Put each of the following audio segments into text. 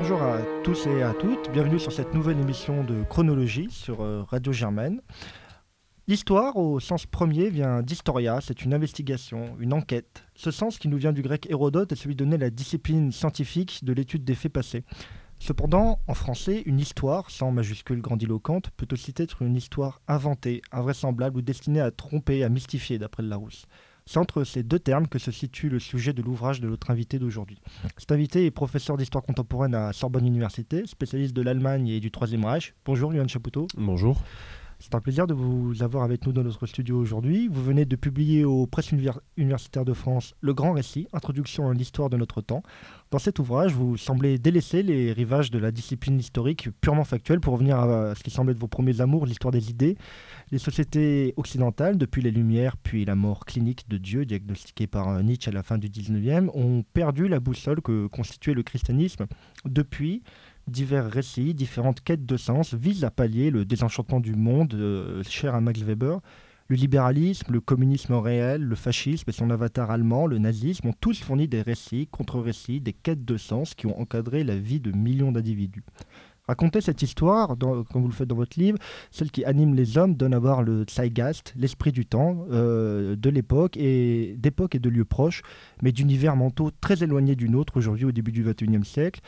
Bonjour à tous et à toutes, bienvenue sur cette nouvelle émission de chronologie sur euh, Radio Germaine. L'histoire, au sens premier, vient d'historia, c'est une investigation, une enquête. Ce sens qui nous vient du grec Hérodote est celui de donner la discipline scientifique de l'étude des faits passés. Cependant, en français, une histoire, sans majuscule grandiloquente, peut aussi être une histoire inventée, invraisemblable ou destinée à tromper, à mystifier, d'après Larousse. C'est entre ces deux termes que se situe le sujet de l'ouvrage de notre invité d'aujourd'hui. Cet invité est professeur d'histoire contemporaine à Sorbonne Université, spécialiste de l'Allemagne et du Troisième Reich. Bonjour, Johan Chapoutot. Bonjour. C'est un plaisir de vous avoir avec nous dans notre studio aujourd'hui. Vous venez de publier aux Presses universitaires de France Le Grand Récit, Introduction à l'histoire de notre temps. Dans cet ouvrage, vous semblez délaisser les rivages de la discipline historique purement factuelle pour revenir à ce qui semble être vos premiers amours, l'histoire des idées. Les sociétés occidentales, depuis les Lumières puis la mort clinique de Dieu, diagnostiquée par Nietzsche à la fin du 19e, ont perdu la boussole que constituait le christianisme. Depuis, divers récits, différentes quêtes de sens visent à pallier le désenchantement du monde euh, cher à Max Weber. Le libéralisme, le communisme réel, le fascisme et son avatar allemand, le nazisme, ont tous fourni des récits, contre-récits, des quêtes de sens qui ont encadré la vie de millions d'individus. Raconter cette histoire, comme vous le faites dans votre livre, celle qui anime les hommes, donne à voir le Zeitgeist, l'esprit du temps, euh, de l'époque et d'époque et de lieux proches, mais d'univers mentaux très éloignés du nôtre aujourd'hui au début du XXIe siècle.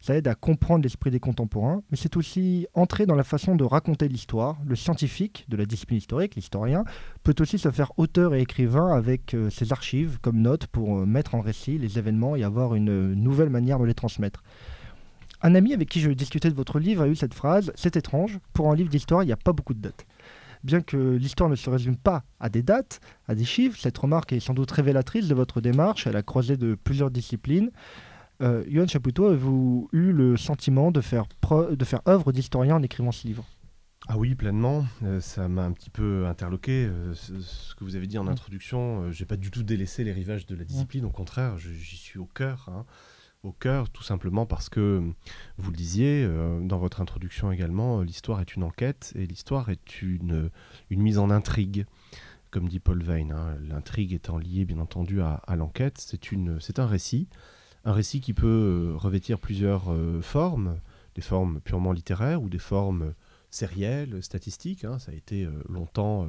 Ça aide à comprendre l'esprit des contemporains, mais c'est aussi entrer dans la façon de raconter l'histoire. Le scientifique de la discipline historique, l'historien, peut aussi se faire auteur et écrivain avec euh, ses archives comme notes pour euh, mettre en récit les événements et avoir une nouvelle manière de les transmettre. Un ami avec qui je discutais de votre livre a eu cette phrase C'est étrange, pour un livre d'histoire, il n'y a pas beaucoup de dates. Bien que l'histoire ne se résume pas à des dates, à des chiffres, cette remarque est sans doute révélatrice de votre démarche à la croisée de plusieurs disciplines. Euh, Yohan Chapoutot, avez-vous eu le sentiment de faire, de faire œuvre d'historien en écrivant ce livre? Ah oui, pleinement. Euh, ça m'a un petit peu interloqué. Euh, ce, que vous avez dit en mm. introduction, euh, j'ai pas du tout délaissé les rivages de la discipline. Au contraire, j'y suis au cœur. Hein. Au cœur, tout simplement parce que, vous le disiez dans votre introduction également, l'histoire est une enquête et l'histoire est une, une mise en intrigue comme dit Paul Veyne. Hein. L'intrigue étant liée, bien entendu, à, à l'enquête, c'est un récit un récit qui peut euh, revêtir plusieurs euh, formes, des formes purement littéraires ou des formes sérielles, statistiques. Hein. ça a été euh, longtemps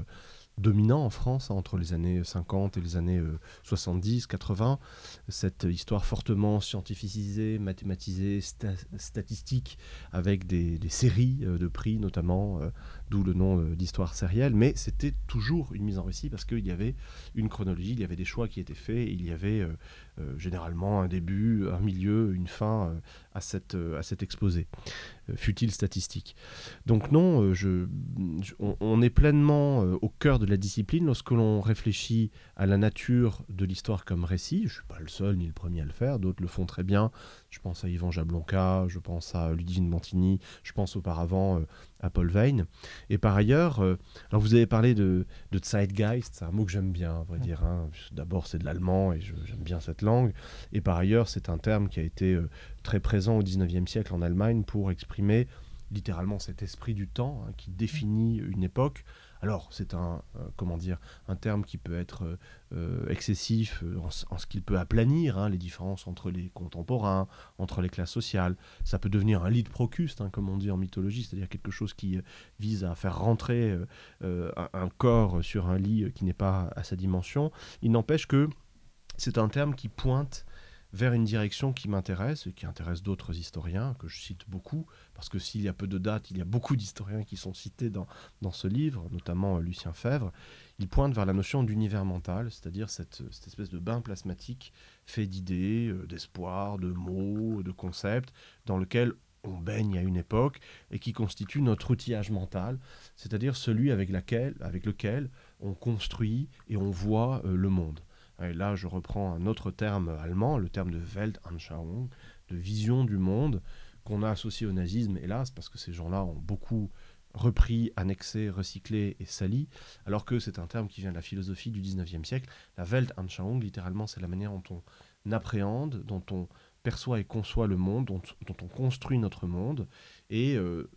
dominant en France entre les années 50 et les années 70, 80. Cette histoire fortement scientificisée, mathématisée, statistique, avec des, séries de prix notamment, d'où le nom d'histoire sérielle. Mais c'était toujours une mise en récit parce qu'il y avait une chronologie, il y avait des choix qui étaient faits, il y avait euh, généralement un début, un milieu, une fin euh, à, cette, euh, à cet exposé, fut-il statistique. Donc non, je, on, est pleinement au cœur de la discipline lorsque l'on réfléchit à la nature de l'histoire comme récit. Je ne suis pas le seul ni le premier à le faire, d'autres le font très bien. Je pense à Yvan Jablonka, je pense à Ludivine Montini, je pense auparavant à Paul Veyne. Et par ailleurs, alors vous avez parlé de, de Zeitgeist, c'est un mot que j'aime bien, à vrai dire. Hein. D'abord, c'est de l'allemand et j'aime bien cette langue. Et par ailleurs, c'est un terme qui a été euh, très présent au 19e siècle en Allemagne pour exprimer littéralement cet esprit du temps hein, qui définit une époque. Alors, c'est un, euh, comment dire, un terme qui peut être euh, excessif en, ce qu'il peut aplanir hein, les différences entre les contemporains, entre les classes sociales. Ça peut devenir un lit de Procuste, hein, comme on dit en mythologie, c'est-à-dire quelque chose qui vise à faire rentrer un, corps sur un lit qui n'est pas à sa dimension. Il n'empêche que c'est un terme qui pointe vers une direction qui m'intéresse et qui intéresse d'autres historiens, que je cite beaucoup, parce que s'il y a peu de dates, il y a beaucoup d'historiens qui sont cités dans, dans ce livre, notamment euh, Lucien Fèvre. Il pointe vers la notion d'univers mental, c'est-à-dire cette, espèce de bain plasmatique fait d'idées, euh, d'espoir, de mots, de concepts, dans lequel on baigne à une époque et qui constitue notre outillage mental, c'est-à-dire celui avec, avec lequel on construit et on voit euh, le monde. Et là, je reprends un autre terme allemand, le terme de Weltanschauung, de vision du monde, qu'on a associé au nazisme, hélas, parce que ces gens-là ont beaucoup repris, annexé, recyclé et sali, alors que c'est un terme qui vient de la philosophie du 19e siècle. La Weltanschauung, littéralement, c'est la manière dont on appréhende, dont on perçoit et conçoit le monde, dont, on construit notre monde. Et euh,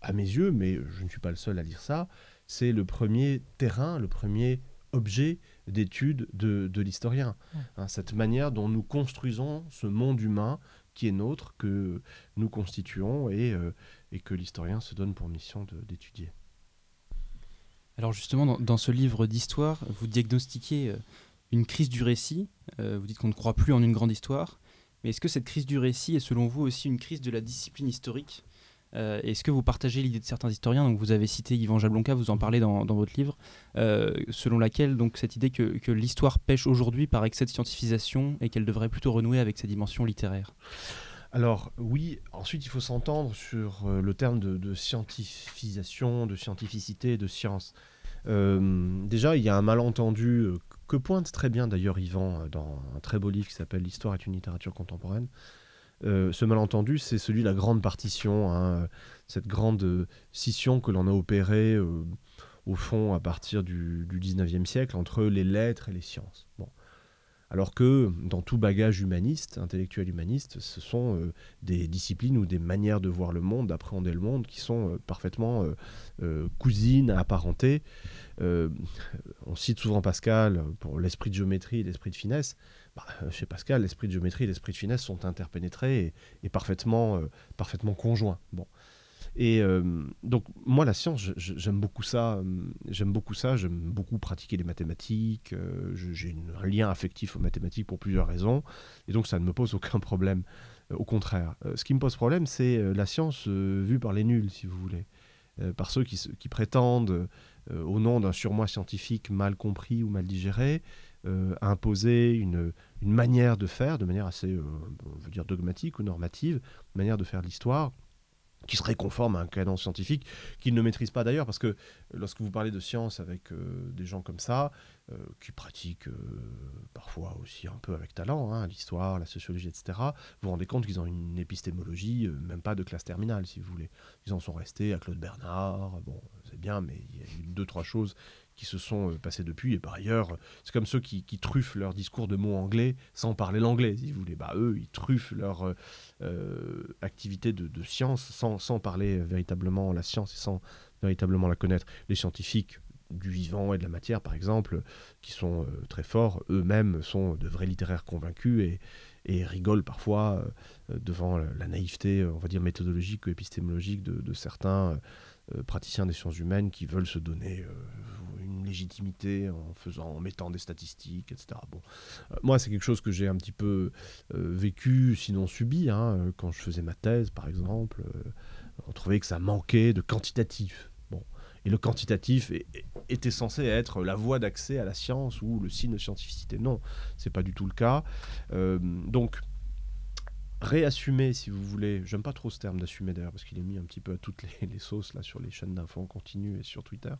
à mes yeux, mais je ne suis pas le seul à dire ça, c'est le premier terrain, le premier objet d'étude de, l'historien. Hein, cette manière dont nous construisons ce monde humain qui est nôtre, que nous constituons et, euh, et que l'historien se donne pour mission d'étudier. Alors justement, dans, ce livre d'histoire, vous diagnostiquez euh, une crise du récit. Euh, vous dites qu'on ne croit plus en une grande histoire. Mais est-ce que cette crise du récit est selon vous aussi une crise de la discipline historique? Euh, Est-ce que vous partagez l'idée de certains historiens? Donc Vous avez cité Yvan Jablonka, vous en parlez dans, votre livre, euh, selon laquelle donc, cette idée que, l'histoire pêche aujourd'hui par excès de scientifisation et qu'elle devrait plutôt renouer avec sa dimension littéraire? Alors oui, ensuite il faut s'entendre sur euh, le terme de, de, scientifisation, de scientificité, de science. déjà, il y a un malentendu que pointe très bien d'ailleurs Yvan dans un très beau livre qui s'appelle L'histoire est une littérature contemporaine. Euh, ce malentendu, c'est celui de la grande partition, hein, cette grande scission que l'on a opérée euh, au fond à partir du, du 19e siècle entre les lettres et les sciences. Bon. Alors que dans tout bagage humaniste, intellectuel humaniste, ce sont euh, des disciplines ou des manières de voir le monde, d'appréhender le monde, qui sont parfaitement cousines, apparentées. on cite souvent Pascal pour l'esprit de géométrie et l'esprit de finesse. Bah, euh, chez Pascal, l'esprit de géométrie et l'esprit de finesse sont interpénétrés et, parfaitement, euh, parfaitement conjoints. Bon. Et euh, donc moi la science, j'aime beaucoup ça. J'aime beaucoup ça. J'aime beaucoup pratiquer les mathématiques. J'ai un lien affectif aux mathématiques pour plusieurs raisons. Et donc ça ne me pose aucun problème. au contraire, ce qui me pose problème, c'est la science vue par les nuls, si vous voulez, par ceux qui, qui prétendent, au nom d'un surmoi scientifique mal compris ou mal digéré, euh, imposer une, manière de faire, de manière assez, euh, on veut dire, dogmatique ou normative, une manière de faire l'histoire qui serait conforme à un canon scientifique qu'ils ne maîtrisent pas d'ailleurs, parce que lorsque vous parlez de science avec euh, des gens comme ça, qui pratiquent parfois aussi un peu avec talent, hein, l'histoire, la sociologie, etc., vous vous rendez compte qu'ils ont une épistémologie, même pas de classe terminale, si vous voulez. Ils en sont restés à Claude Bernard, bon, c'est bien, mais il y a eu deux, trois choses qui se sont euh, passés depuis. Et par ailleurs, c'est comme ceux qui, truffent leur discours de mots anglais sans parler l'anglais, si vous voulez. Bah, eux, ils truffent leur euh, euh, activité de, science sans, sans, parler véritablement la science et sans véritablement la connaître. Les scientifiques du vivant et de la matière, par exemple, qui sont très forts, eux-mêmes sont de vrais littéraires convaincus et, rigolent parfois devant la, naïveté, on va dire, méthodologique ou épistémologique de, de certains praticiens des sciences humaines qui veulent se donner une légitimité en faisant, en mettant des statistiques, etc. Bon, euh, moi, c'est quelque chose que j'ai un petit peu euh, vécu, sinon subi, hein, quand je faisais ma thèse, par exemple. Euh, on trouvait que ça manquait de quantitatif. Bon, et le quantitatif était censé être la voie d'accès à la science ou le signe de scientificité. Non, c'est pas du tout le cas. donc réassumer, si vous voulez, j'aime pas trop ce terme d'assumer d'ailleurs, parce qu'il est mis un petit peu à toutes les, sauces là sur les chaînes d'infos en continu et sur Twitter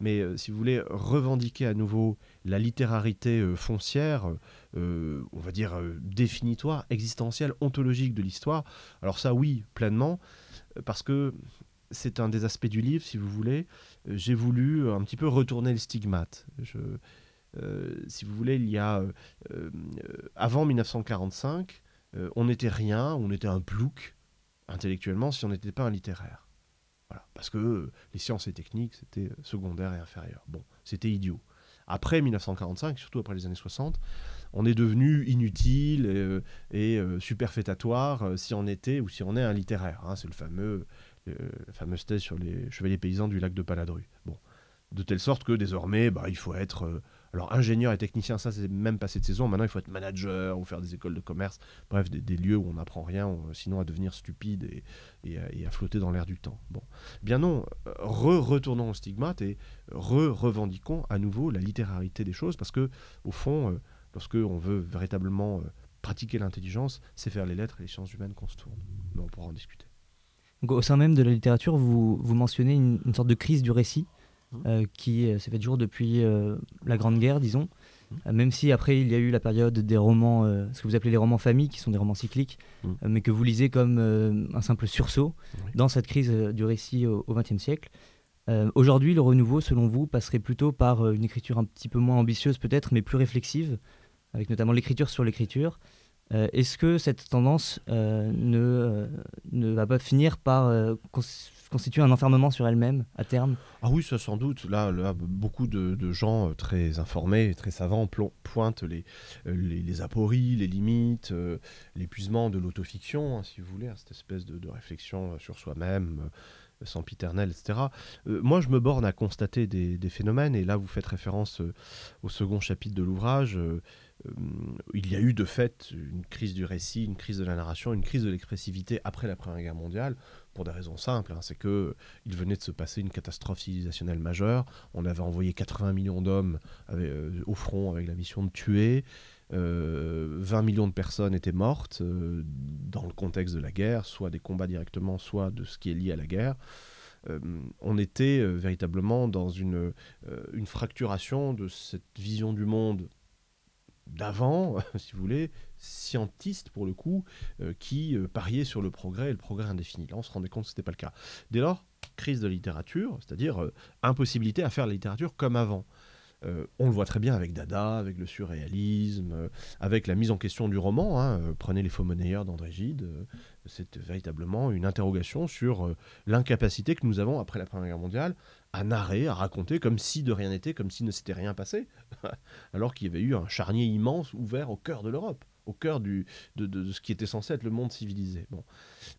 mais euh, si vous voulez revendiquer à nouveau la littérarité euh, foncière, euh, on va dire définitoire, existentielle, ontologique de l'histoire, alors ça oui, pleinement, parce que c'est un des aspects du livre, si vous voulez, j'ai voulu un petit peu retourner le stigmate. Si vous voulez, il y a avant 1945, on n'était rien, on était un plouc intellectuellement si on n'était pas un littéraire parce que euh, les sciences et techniques, c'était euh, secondaire et inférieur. Bon, c'était idiot. Après 1945, surtout après les années 60, on est devenu inutile et, euh, superfétatoire si on était ou si on est un littéraire. Hein. c'est le fameux, la fameuse thèse sur les chevaliers paysans du lac de Paladru. Bon, de telle sorte que désormais, bah, il faut être alors ingénieur et technicien, ça c'est même passé de saison. Maintenant, il faut être manager ou faire des écoles de commerce. Bref, des, lieux où on n'apprend rien, sinon à devenir stupide et, à, flotter dans l'air du temps. Bon, bien non, re-retournons au stigmate et re-revendiquons à nouveau la littérarité des choses, parce que au fond, euh, lorsque veut véritablement euh, pratiquer l'intelligence, c'est faire les lettres et les sciences humaines qu'on se tourne. Mais on pourra en discuter. au sein même de la littérature, vous, vous mentionnez une sorte de crise du récit. Euh, qui euh, s'est fait jour depuis euh, la Grande Guerre, disons. Mmh. même si après il y a eu la période des romans, ce que vous appelez les romans familles, qui sont des romans cycliques, mmh. mais que vous lisez comme un simple sursaut dans cette crise du récit au XXe siècle. Aujourd'hui, le renouveau, selon vous, passerait plutôt par une écriture un petit peu moins ambitieuse peut-être, mais plus réflexive, avec notamment l'écriture sur l'écriture, Est-ce que cette tendance ne, ne va pas finir par constitue un enfermement sur elle-même à terme? Ah oui, sans doute. Là, beaucoup de, gens euh, très informés, très savants pointent les, euh, les, apories, les limites, euh, l'épuisement de l'autofiction, hein, si vous voulez, hein, cette espèce de, réflexion sur soi-même sans piternel, etc. moi, je me borne à constater des, phénomènes, et là, vous faites référence au second chapitre de l'ouvrage. Il y a eu de fait une crise du récit, une crise de la narration, une crise de l'expressivité après la Première Guerre mondiale, pour des raisons simples. Hein. c'est que il venait de se passer une catastrophe civilisationnelle majeure. On avait envoyé 80 millions d'hommes euh, au front avec la mission de tuer. 20 euh, millions de personnes étaient mortes euh, dans le contexte de la guerre, soit des combats directement, soit de ce qui est lié à la guerre. on était véritablement dans une, une fracturation de cette vision du monde d'avant, si vous voulez, scientiste pour le coup, euh, qui euh, pariait sur le progrès et le progrès indéfini. Là, on se rendait compte que ce n'était pas le cas. Dès lors, crise de littérature, c'est-à-dire euh, impossibilité à faire la littérature comme avant. On le voit très bien avec Dada, avec le surréalisme, avec la mise en question du roman. Hein, prenez les faux monnayeurs d'André Gide. c'est véritablement une interrogation sur l'incapacité que nous avons, après la Première Guerre mondiale, à narrer, à raconter comme si de rien n'était, comme si ne s'était rien passé, alors qu'il y avait eu un charnier immense ouvert au cœur de l'Europe au cœur du, de, ce qui était censé être le monde civilisé. Bon.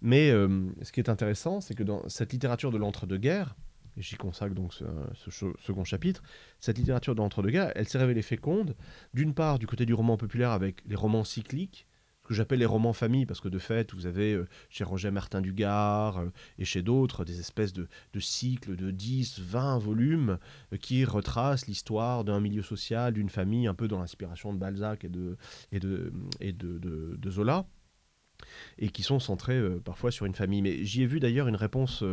Mais euh, ce qui est intéressant, c'est que dans cette littérature de l'entre-deux-guerres, j'y consacre donc ce, second chapitre, cette littérature de l'entre-deux-guerres, elle s'est révélée féconde, d'une part du côté du roman populaire avec les romans cycliques, que j'appelle les romans famille, parce que de fait, vous avez euh, chez Roger Martin Dugard euh, et chez d'autres des espèces de, cycles de 10, 20 volumes euh, qui retracent l'histoire d'un milieu social, d'une famille, un peu dans l'inspiration de Balzac et de, et de, et de, de, Zola, et qui sont centrés parfois sur une famille. Mais j'y ai vu d'ailleurs une réponse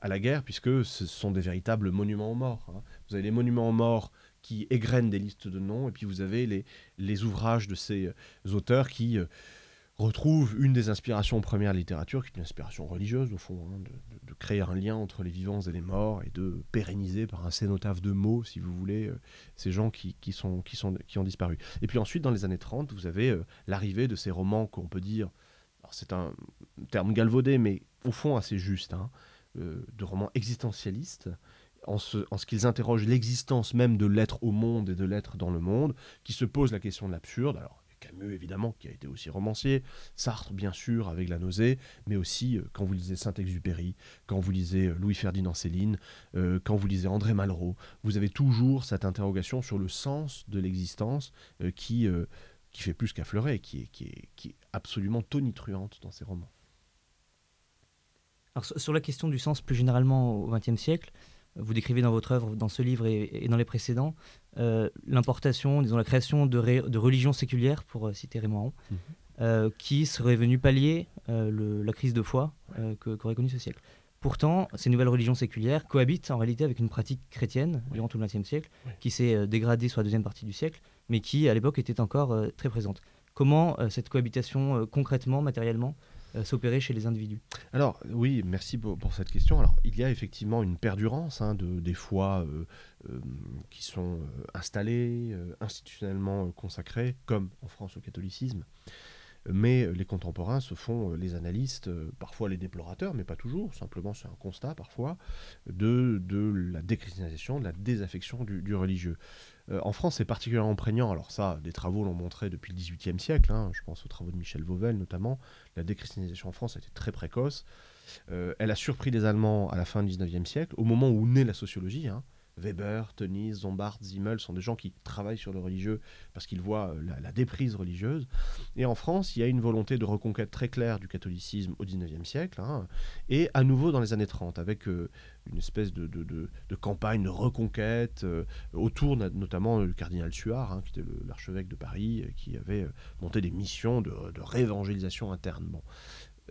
à la guerre, puisque ce sont des véritables monuments aux morts. Hein. Vous avez les monuments aux morts qui égrènent des listes de noms, et puis vous avez les, les ouvrages de ces auteurs qui retrouve une des inspirations premières de littérature, qui est une inspiration religieuse au fond, hein, de, créer un lien entre les vivants et les morts et de pérenniser par un cénotaphe de mots, si vous voulez, euh, ces gens qui, sont, qui, sont, qui ont disparu. Et puis ensuite, dans les années 30, vous avez euh, l'arrivée de ces romans qu'on peut dire, c'est un terme galvaudé, mais au fond assez juste, hein, euh, de romans existentialistes, en ce, en ce qu'ils interrogent l'existence même de l'être au monde et de l'être dans le monde, qui se posent la question de l'absurde. Alors, Camus évidemment, qui a été aussi romancier, Sartre bien sûr avec La nausée, mais aussi euh, quand vous lisez Saint-Exupéry, quand vous lisez euh, Louis-Ferdinand Céline, euh, quand vous lisez André Malraux, vous avez toujours cette interrogation sur le sens de l'existence qui, qui fait plus qu'affleurer, qui est, qui, est, qui est absolument tonitruante dans ces romans. Alors, sur la question du sens plus généralement au XXe siècle, vous décrivez dans votre œuvre, dans ce livre et, dans les précédents, euh, l'importation, disons la création de, de religions séculières, pour euh, citer Raymond Aron, euh, qui serait venue pallier la crise de foi qu'aurait connu ce siècle. Pourtant, ces nouvelles religions séculières cohabitent en réalité avec une pratique chrétienne durant tout le XXe siècle, qui s'est dégradée sur la deuxième partie du siècle, mais qui à l'époque était encore très présente. Comment cette cohabitation concrètement, matériellement, s'opérer chez les individus Alors oui, merci pour, cette question. Alors il y a effectivement une perdurance hein, de, des fois euh, euh, qui sont installées, institutionnellement consacrées, comme en France au catholicisme. Mais les contemporains se font les analystes, parfois les déplorateurs, mais pas toujours, simplement c'est un constat parfois, de, de la déchristianisation, de la désaffection du religieux. Euh, en France, c'est particulièrement prégnant. Alors ça, des travaux l'ont montré depuis le XVIIIe siècle. Hein. je pense aux travaux de Michel Vauvel notamment. La déchristianisation en France a été très précoce. Euh, elle a surpris les Allemands à la fin du XIXe siècle, au moment où naît la sociologie. Hein. Weber, Tönnies, Zombart, Zimmel sont des gens qui travaillent sur le religieux parce qu'ils voient euh, la, déprise religieuse. Et en France, il y a une volonté de reconquête très claire du catholicisme au XIXe siècle, hein, et à nouveau dans les années 30, avec euh, une espèce de, campagne de reconquête euh, autour notamment du cardinal Suard, hein, qui était l'archevêque de Paris, qui avait monté des missions de, réévangélisation interne.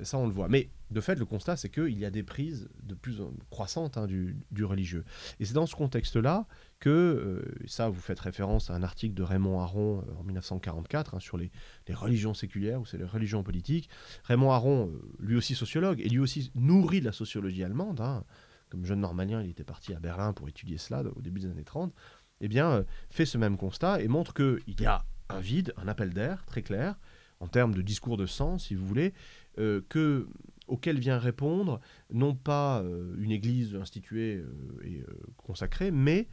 Ça, on le voit. Mais de fait, le constat, c'est qu'il y a des prises de plus en croissantes hein, du, religieux. Et c'est dans ce contexte-là que, euh, ça, vous faites référence à un article de Raymond Aron euh, en 1944 hein, sur les, religions séculières ou c'est les religions politiques. Raymond Aron, euh, lui aussi sociologue, et lui aussi nourri de la sociologie allemande. Hein. comme jeune normalien, il était parti à Berlin pour étudier cela au début des années 30. Eh bien, fait ce même constat et montre qu'il y a un vide, un appel d'air très clair en termes de discours de sens, si vous voulez, que, auquel vient répondre non pas une église instituée et consacrée, mais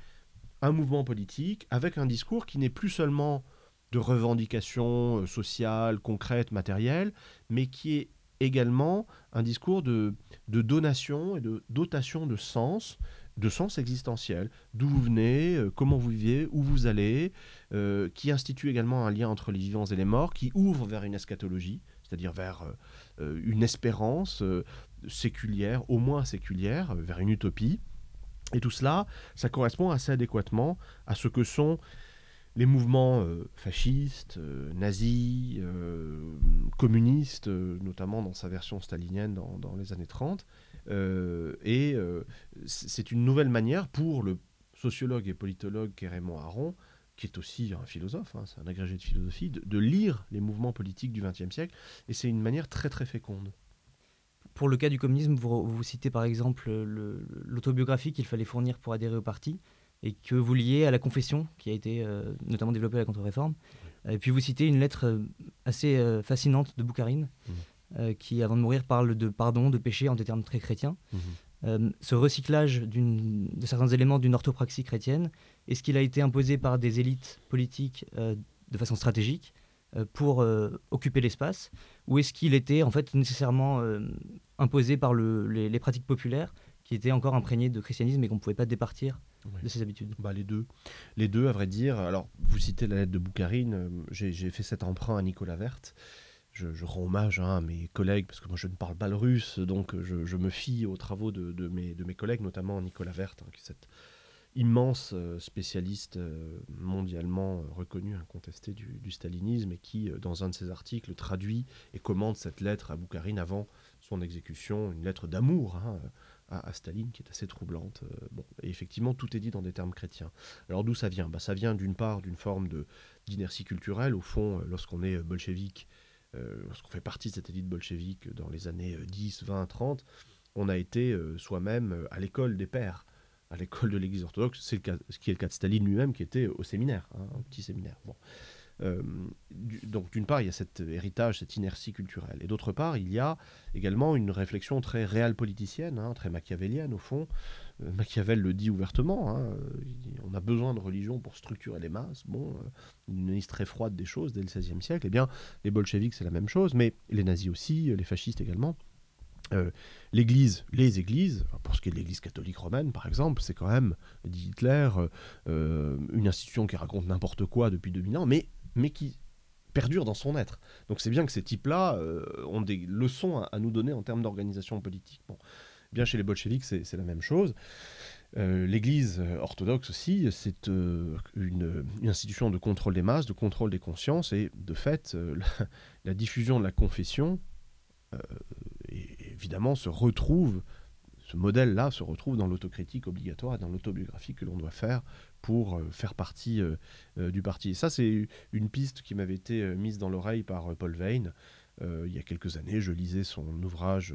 un mouvement politique avec un discours qui n'est plus seulement de revendications sociales, concrètes, matérielles, mais qui est également un discours de donation et de dotation de sens, de sens existentiel, d'où vous venez, euh, comment vous vivez, où vous allez, euh, qui institue également un lien entre les vivants et les morts, qui ouvre vers une eschatologie, c'est-à-dire vers euh, une espérance séculière, au moins séculière, vers une utopie. Et tout cela, ça correspond assez adéquatement à ce que sont les mouvements fascistes, nazis, communistes, notamment dans sa version stalinienne dans, les années 30. Et c'est une nouvelle manière pour le sociologue et politologue Raymond Aron, qui est aussi un philosophe, hein, c'est un agrégé de philosophie, de, lire les mouvements politiques du XXe siècle. Et c'est une manière très très féconde. Pour le cas du communisme, vous, vous citez par exemple l'autobiographie qu'il fallait fournir pour adhérer au parti et que vous liez à la confession qui a été euh, notamment développée à la contre-réforme. Et puis vous citez une lettre euh, assez euh, fascinante de Boukharine mmh. Qui, avant de mourir, parle de pardon, de péché en des termes très chrétiens. Mmh. ce recyclage de certains éléments d'une orthopraxie chrétienne, est-ce qu'il a été imposé par des élites politiques de façon stratégique pour occuper l'espace? Ou est-ce qu'il était en fait nécessairement imposé par le, les, les, pratiques populaires qui étaient encore imprégnées de christianisme et qu'on ne pouvait pas départir de ses habitudes? Bah, Les deux. Les deux, à vrai dire. Alors, vous citez la lettre de Boukharine. Euh, j'ai fait cet emprunt à Nicolas Verte. Je, rends hommage hein, à mes collègues, parce que moi je ne parle pas le russe, donc je, me fie aux travaux de, mes, de mes collègues, notamment Nicolas Verte, hein, qui est cet immense euh, spécialiste euh, mondialement reconnu, incontesté du, du, stalinisme, et qui, dans un de ses articles, traduit et commande cette lettre à Boukharine avant son exécution, une lettre d'amour. Hein, à, Staline qui est assez troublante. Euh, bon, et effectivement, tout est dit dans des termes chrétiens. Alors d'où ça vient? Bah, Ça vient d'une part d'une forme d'inertie culturelle. Au fond, euh, lorsqu'on est bolchevique, euh, lorsqu'on fait partie de cette élite bolchevique dans les années 10, 20, 30, on a été soi-même à l'école des pères à l'école de l'Église orthodoxe, c'est ce qui est le cas de Staline lui-même, qui était au séminaire, hein, un petit séminaire. Euh, donc d'une part, il y a cet héritage, cette inertie culturelle. Et d'autre part, il y a également une réflexion très réelle politicienne, hein, très machiavélienne au fond. Euh, Machiavel le dit ouvertement, hein, on a besoin de religion pour structurer les masses. Bon, euh, une analyse très froide des choses dès le XVIe siècle. Eh bien, les bolcheviks, c'est la même chose, mais les nazis aussi, les fascistes également. l'Église, les Églises, pour ce qui est de l'Église catholique romaine par exemple, c'est quand même, dit Hitler, une institution qui raconte n'importe quoi depuis 2000 ans, mais mais qui perdure dans son être. Donc c'est bien que ces types-là euh, ont des leçons à, nous donner en termes d'organisation politique. Bon, bien chez les bolcheviks, c'est la même chose. Euh, L'Église orthodoxe aussi, c'est euh, une, institution de contrôle des masses, de contrôle des consciences, et de fait, la, diffusion de la confession, évidemment, se retrouve ce modèle-là se retrouve dans l'autocritique obligatoire et dans l'autobiographie que l'on doit faire pour euh, faire partie euh, euh, du parti. Et ça, c'est une piste qui m'avait été mise dans l'oreille par Paul Veyne. il y a quelques années, je lisais son ouvrage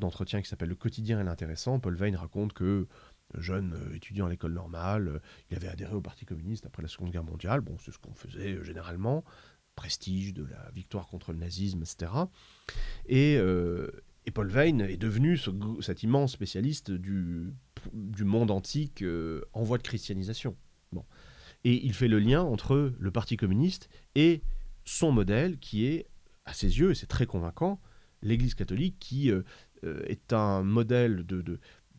d'entretien qui s'appelle Le quotidien et l'intéressant. Paul Veyne raconte que jeune étudiant à l'école normale, il avait adhéré au Parti communiste après la Seconde Guerre mondiale. Bon, c'est ce qu'on faisait généralement prestige de la victoire contre le nazisme, etc. Et, Paul Veyne est devenu cet immense spécialiste du, monde antique euh, en voie de christianisation. Bon. Et il fait le lien entre le Parti communiste et son modèle qui est, à ses yeux, et c'est très convaincant, l'Église catholique qui euh, euh, est un modèle de,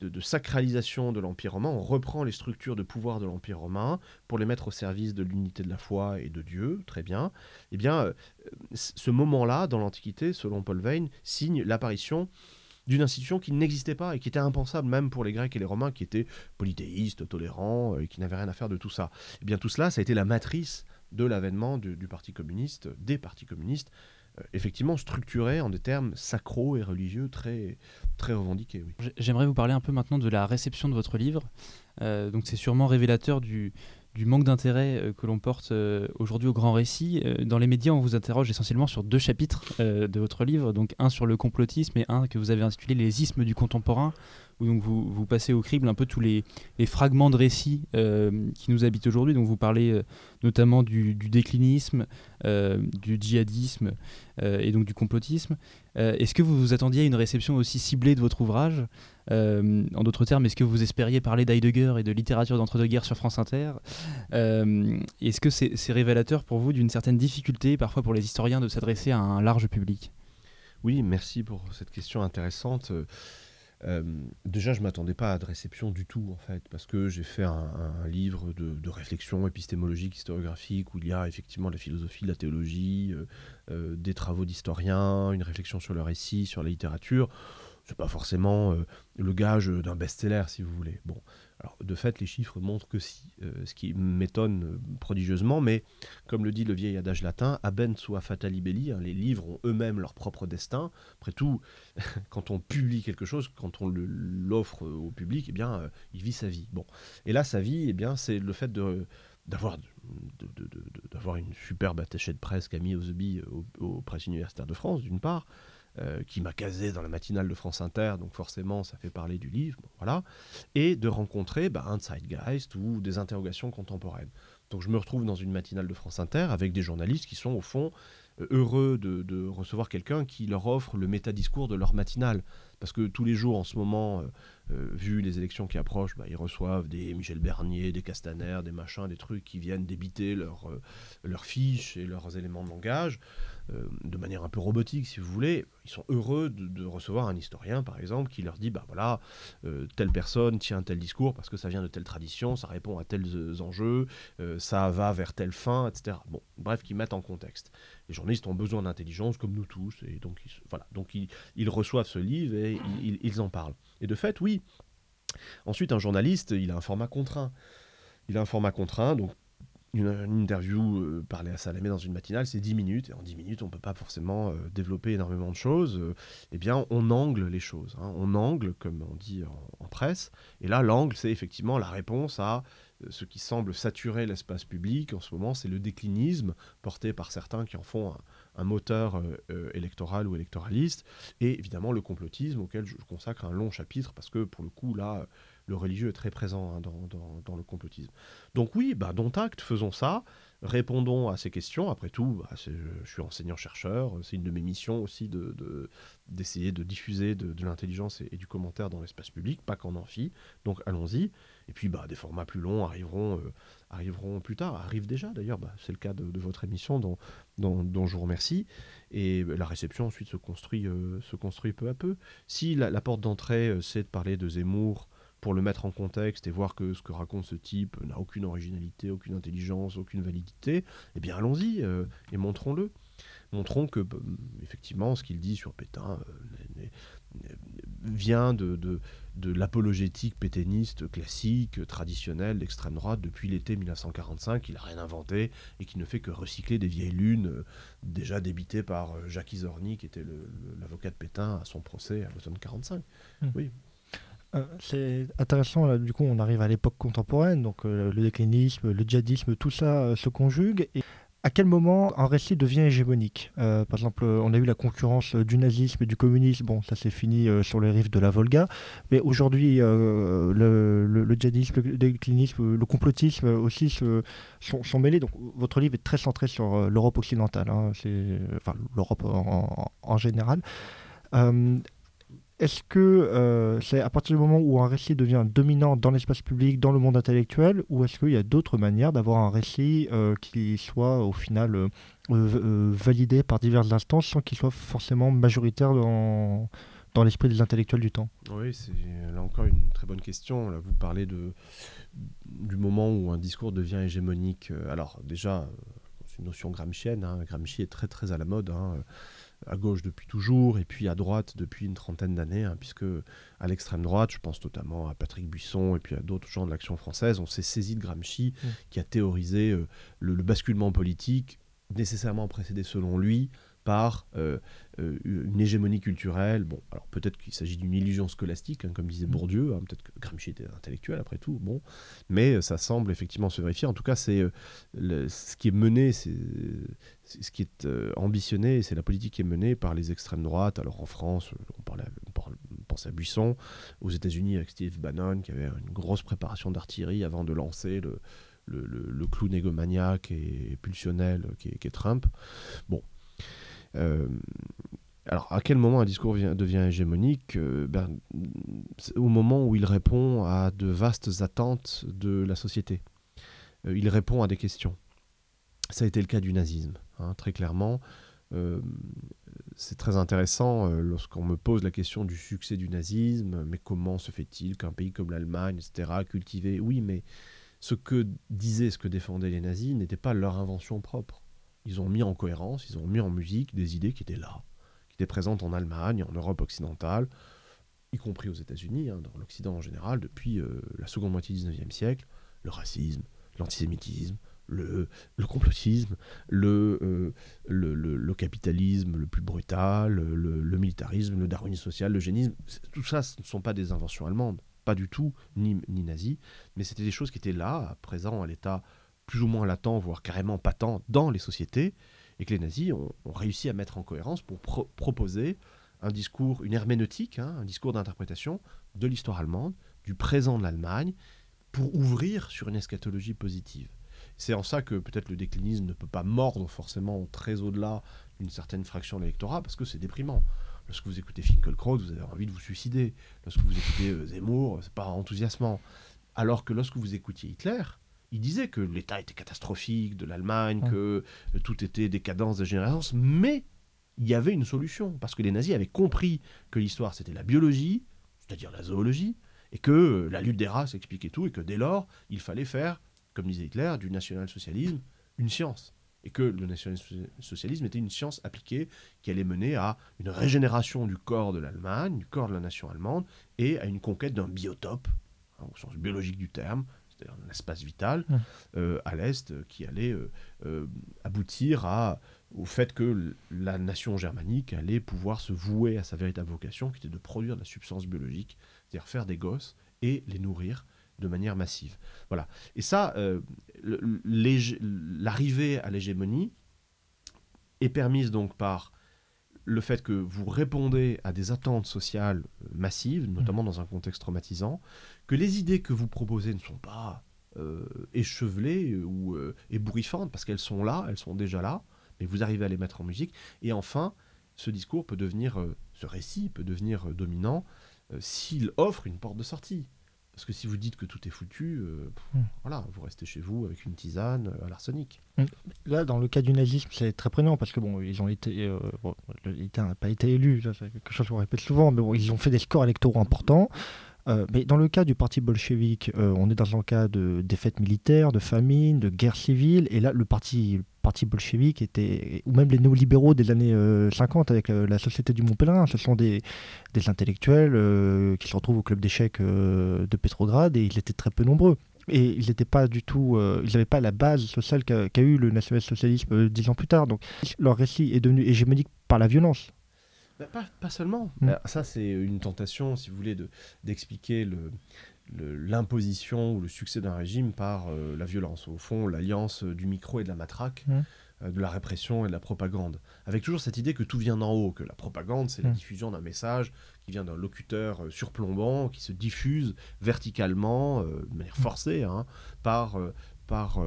de, sacralisation de l'Empire romain. On reprend les structures de pouvoir de l'Empire romain pour les mettre au service de l'unité de la foi et de Dieu, très bien. Eh bien, euh, ce moment-là, dans l'Antiquité, selon Paul Veyne, signe l'apparition d'une institution qui n'existait pas et qui était impensable même pour les Grecs et les Romains qui étaient polythéistes, tolérants euh, et qui n'avaient rien à faire de tout ça. Eh bien tout cela, ça a été la matrice de l'avènement du, Parti communiste, des partis communistes, euh, effectivement structuré en des termes sacro et religieux très, très revendiqués. J'aimerais vous parler un peu maintenant de la réception de votre livre. Euh, donc c'est sûrement révélateur du, du manque d'intérêt euh, que l'on porte aujourd'hui au grand récit. dans les médias, on vous interroge essentiellement sur deux chapitres de votre livre, donc un sur le complotisme et un que vous avez intitulé Les ismes du contemporain, où donc vous, vous passez au crible un peu tous les, fragments de récits qui nous habitent aujourd'hui. Donc vous parlez notamment du, déclinisme, du djihadisme et donc du complotisme. est-ce que vous vous attendiez à une réception aussi ciblée de votre ouvrage? En d'autres termes, est-ce que vous espériez parler d'Heidegger et de littérature d'entre-deux-guerres sur France Inter? Est-ce que c'est révélateur pour vous d'une certaine difficulté parfois pour les historiens de s'adresser à un large public? Oui, merci pour cette question intéressante. Euh, déjà, je ne m'attendais pas à de réception du tout, en fait, parce que j'ai fait un, livre de, réflexion épistémologique, historiographique, où il y a effectivement la philosophie, la théologie, euh, euh, des travaux d'historiens, une réflexion sur le récit, sur la littérature. Ce n'est pas forcément le gage d'un best-seller, si vous voulez. Bon, alors, de fait, les chiffres montrent que si, euh, ce qui m'étonne euh, prodigieusement, mais comme le dit le vieil adage latin, aben sua fatali belli, hein, les livres ont eux-mêmes leur propre destin. Après tout, quand on publie quelque chose, quand on l'offre au public, eh bien, euh, il vit sa vie. Bon, et là, sa vie, eh bien, c'est le fait d'avoir d'avoir une superbe attachée de presse Camille Ozebi aux, aux presses universitaires de France, d'une part, euh, qui m'a casé dans la matinale de France Inter, donc forcément ça fait parler du livre, voilà, et de rencontrer bah, un zeitgeist ou des interrogations contemporaines. Donc je me retrouve dans une matinale de France Inter avec des journalistes qui sont au fond euh, heureux de, recevoir quelqu'un qui leur offre le métadiscours de leur matinale. Parce que tous les jours en ce moment, euh, vu les élections qui approchent, bah, ils reçoivent des Michel Bernier, des Castaner, des machins, des trucs qui viennent débiter leurs fiches et leurs éléments de langage. Euh, de manière un peu robotique, si vous voulez, ils sont heureux de, recevoir un historien, par exemple, qui leur dit, bah voilà, euh, telle personne tient tel discours parce que ça vient de telle tradition, ça répond à tels euh, enjeux, ça va vers telle fin, etc. Bon, bref, qui mettent en contexte. Les journalistes ont besoin d'intelligence, comme nous tous, et donc, ils, voilà, donc ils, reçoivent ce livre et ils, ils en parlent. Et de fait, oui. Ensuite, un journaliste, il a un format contraint. Il a un format contraint, donc une, interview euh, parler à Salamé dans une matinale, c'est 10 minutes, et en 10 minutes, on ne peut pas forcément euh, développer énormément de choses. Euh, eh bien, on angle les choses. Hein. On angle, comme on dit en, presse, et là, l'angle, c'est effectivement la réponse à ce qui semble saturer l'espace public en ce moment, c'est le déclinisme porté par certains qui en font un, moteur électoral ou électoraliste, et évidemment le complotisme auquel je consacre un long chapitre, parce que pour le coup, là, le religieux est très présent hein, dans, le complotisme. Donc oui, bah, dont acte, faisons ça, répondons à ces questions. Après tout, bah, je suis enseignant-chercheur, c'est une de mes missions aussi d'essayer de, diffuser de, l'intelligence et, du commentaire dans l'espace public, pas qu'en amphi. Donc allons-y. Et puis bah, des formats plus longs arriveront, euh, arriveront plus tard, arrivent déjà d'ailleurs, bah, c'est le cas de, votre émission dont, je vous remercie. Et la réception ensuite se construit, euh, peu à peu. Si la, la porte d'entrée, euh, c'est de parler de Zemmour, pour le mettre en contexte et voir que ce que raconte ce type n'a aucune originalité, aucune intelligence, aucune validité, eh bien allons-y euh, et montrons-le. Montrons que, bah, effectivement, ce qu'il dit sur Pétain euh, vient de, de, de l'apologétique pétainiste classique, traditionnelle, d'extrême droite, depuis l'été 1945, qu'il n'a rien inventé et qui ne fait que recycler des vieilles lunes euh, déjà débitées par Jacques Isorni, qui était l'avocat de Pétain à son procès à l'automne 1945. Oui, euh, c'est intéressant, du coup, on arrive à l'époque contemporaine, donc euh, le déclinisme, le djihadisme, tout ça euh, se conjugue. Et à quel moment un récit devient hégémonique? Par exemple, on a eu la concurrence du nazisme et du communisme, bon, ça s'est fini sur les rives de la Volga, mais aujourd'hui, le, djihadisme, le déclinisme, le complotisme aussi sont, mêlés. Donc, votre livre est très centré sur l'Europe occidentale, hein, enfin l'Europe en, général. Est-ce que euh, c'est à partir du moment où un récit devient dominant dans l'espace public, dans le monde intellectuel, ou est-ce qu'il y a d'autres manières d'avoir un récit euh, qui soit au final euh, validé par diverses instances sans qu'il soit forcément majoritaire dans, dans l'esprit des intellectuels du temps? Oui, c'est là encore une très bonne question. Là, vous parlez de, du moment où un discours devient hégémonique. Alors déjà, c'est une notion gramscienne. Hein. Gramsci est très très à la mode. Hein à gauche depuis toujours et puis à droite depuis une trentaine d'années, hein, puisque à l'extrême droite, je pense notamment à Patrick Buisson et puis à d'autres gens de l'action française, on s'est saisi de Gramsci mmh. qui a théorisé euh, le, basculement politique nécessairement précédé selon lui par euh, euh, une hégémonie culturelle. Bon, alors peut-être qu'il s'agit d'une illusion scolastique, hein, comme disait mm. Bourdieu, hein, peut-être que Gramsci était intellectuel après tout, bon, mais euh, ça semble effectivement se vérifier. En tout cas, c'est ce qui est mené, c'est ce qui est ambitionné, c'est la politique qui est menée par les extrêmes droites. Alors en France, on, parlait, on France à Buisson, aux États-Unis avec Steve Bannon, qui avait une grosse préparation d'artillerie avant de lancer le, le, le, clou négomaniaque et pulsionnel qui est, Trump. Bon. Euh, alors, à quel moment un discours devient hégémonique euh, ben, Au moment où il répond à de vastes attentes de la société. Euh, il répond à des questions. Ça a été le cas du nazisme, hein, très clairement. C'est très intéressant lorsqu'on me pose la question du succès du nazisme, mais comment se fait-il qu'un pays comme l'Allemagne, etc., cultivé Oui, mais ce que disaient, ce que défendaient les nazis n'était pas leur invention propre. Ils ont mis en cohérence, ils ont mis en musique des idées qui étaient là, présente en Allemagne, en Europe occidentale, y compris aux États-Unis, hein, dans l'Occident en général, depuis euh, la seconde moitié du XIXe siècle, le racisme, l'antisémitisme, le, complotisme, le, euh, le, capitalisme le plus brutal, le, militarisme, le darwinisme social, le génisme, tout ça, ce ne sont pas des inventions allemandes, pas du tout, ni, ni nazies, mais c'était des choses qui étaient là, à présent à l'état plus ou moins latent, voire carrément patent dans les sociétés, et que les nazis ont, réussi à mettre en cohérence pour proposer un discours, une herméneutique, hein, un discours d'interprétation de l'histoire allemande, du présent de l'Allemagne, pour ouvrir sur une eschatologie positive. C'est en ça que peut-être le déclinisme ne peut pas mordre forcément très au-delà d'une certaine fraction de l'électorat, parce que c'est déprimant. Lorsque vous écoutez Finkelkraut, vous avez envie de vous suicider. Lorsque vous écoutez euh, Zemmour, c'est pas enthousiasmant. Alors que lorsque vous écoutiez Hitler, il disait que l'État était catastrophique de l'Allemagne, que euh, tout était décadence, dégénérescence, mais il y avait une solution, parce que les nazis avaient compris que l'histoire c'était la biologie, c'est-à-dire la zoologie, et que euh, la lutte des races expliquait tout, et que dès lors, il fallait faire, comme disait Hitler, du national-socialisme une science. Et que le national-socialisme était une science appliquée qui allait mener à une régénération du corps de l'Allemagne, du corps de la nation allemande, et à une conquête d'un biotope, hein, au sens biologique du terme, un espace vital euh, à l'Est euh, qui allait euh, aboutir à, au fait que la nation germanique allait pouvoir se vouer à sa véritable vocation, qui était de produire de la substance biologique, c'est-à-dire faire des gosses et les nourrir de manière massive. Voilà. Et ça, l'arrivée à l'hégémonie est permise donc par le fait que vous répondez à des attentes sociales massives, notamment dans un contexte traumatisant, que les idées que vous proposez ne sont pas euh, échevelées ou euh, ébouriffantes, parce qu'elles sont là, elles sont déjà là, mais vous arrivez à les mettre en musique. Et enfin, ce discours peut devenir, euh, ce récit peut devenir dominant s'il offre une porte de sortie. Parce que si vous dites que tout est foutu, hmm. voilà, vous restez chez vous avec une tisane à l'arsenic. Hmm. Là, dans le cas du nazisme, c'est très prégnant parce que bon, ils ont été, bon, n'a pas été élu, c'est quelque chose qu'on répète souvent, mais bon, ils ont fait des scores électoraux importants. Euh, mais dans le cas du parti bolchevique, euh, on est dans un cas de défaite militaire, de famine, de guerre civile. Et là, le parti, parti bolchevique était, ou même les néolibéraux des années 50 euh, avec la Société du Mont-Pèlerin, ce sont des, des intellectuels qui se retrouvent au club d'échecs de Petrograd et ils étaient très peu nombreux. Et ils n'étaient pas du tout, ils n'avaient pas la base sociale qu'a eu le national-socialisme dix ans plus tard. Donc leur récit est devenu hégémonique par la violence. Bah, pas, seulement. Mm. Bah, ça, c'est une tentation, si vous voulez, d'expliquer le, l'imposition ou le succès d'un régime par euh, la violence. Au fond, l'alliance du micro et de la matraque, mm. euh, de la répression et de la propagande. Avec toujours cette idée que tout vient d'en haut, que la propagande, c'est la mm. diffusion d'un message qui vient d'un locuteur euh, surplombant, qui se diffuse verticalement, de manière forcée, hein, par, par,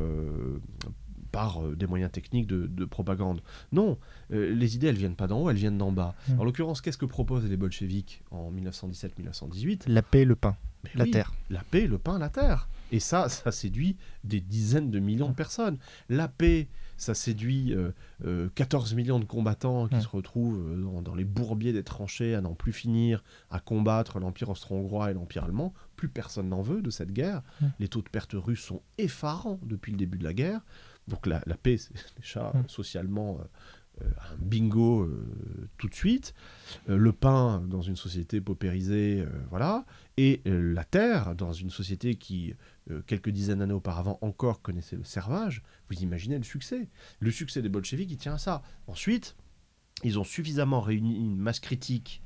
par euh, des moyens techniques de, propagande. Non, euh, les idées, elles viennent pas d'en haut, elles viennent d'en bas. En l'occurrence, qu'est-ce que proposent les bolcheviks en 1917-1918 La paix, le pain, la terre. La paix, le pain, la terre. Et ça, ça séduit des dizaines de millions de personnes. La paix, ça séduit 14 euh, millions de combattants qui hmm. se retrouvent dans, les bourbiers des tranchées à n'en plus finir, à combattre l'Empire austro-hongrois et l'Empire allemand. Plus personne n'en veut de cette guerre. Hmm. Les taux de perte russes sont effarants depuis le début de la guerre. Donc la, paix, c'est déjà mm. socialement euh, un bingo euh, tout de suite. Euh, le pain dans une société paupérisée, voilà. Et la terre dans une société qui, quelques dizaines d'années auparavant encore, connaissait le servage. Vous imaginez le succès. Le succès des bolcheviks, il tient à ça. Ensuite, ils ont suffisamment réuni une masse critique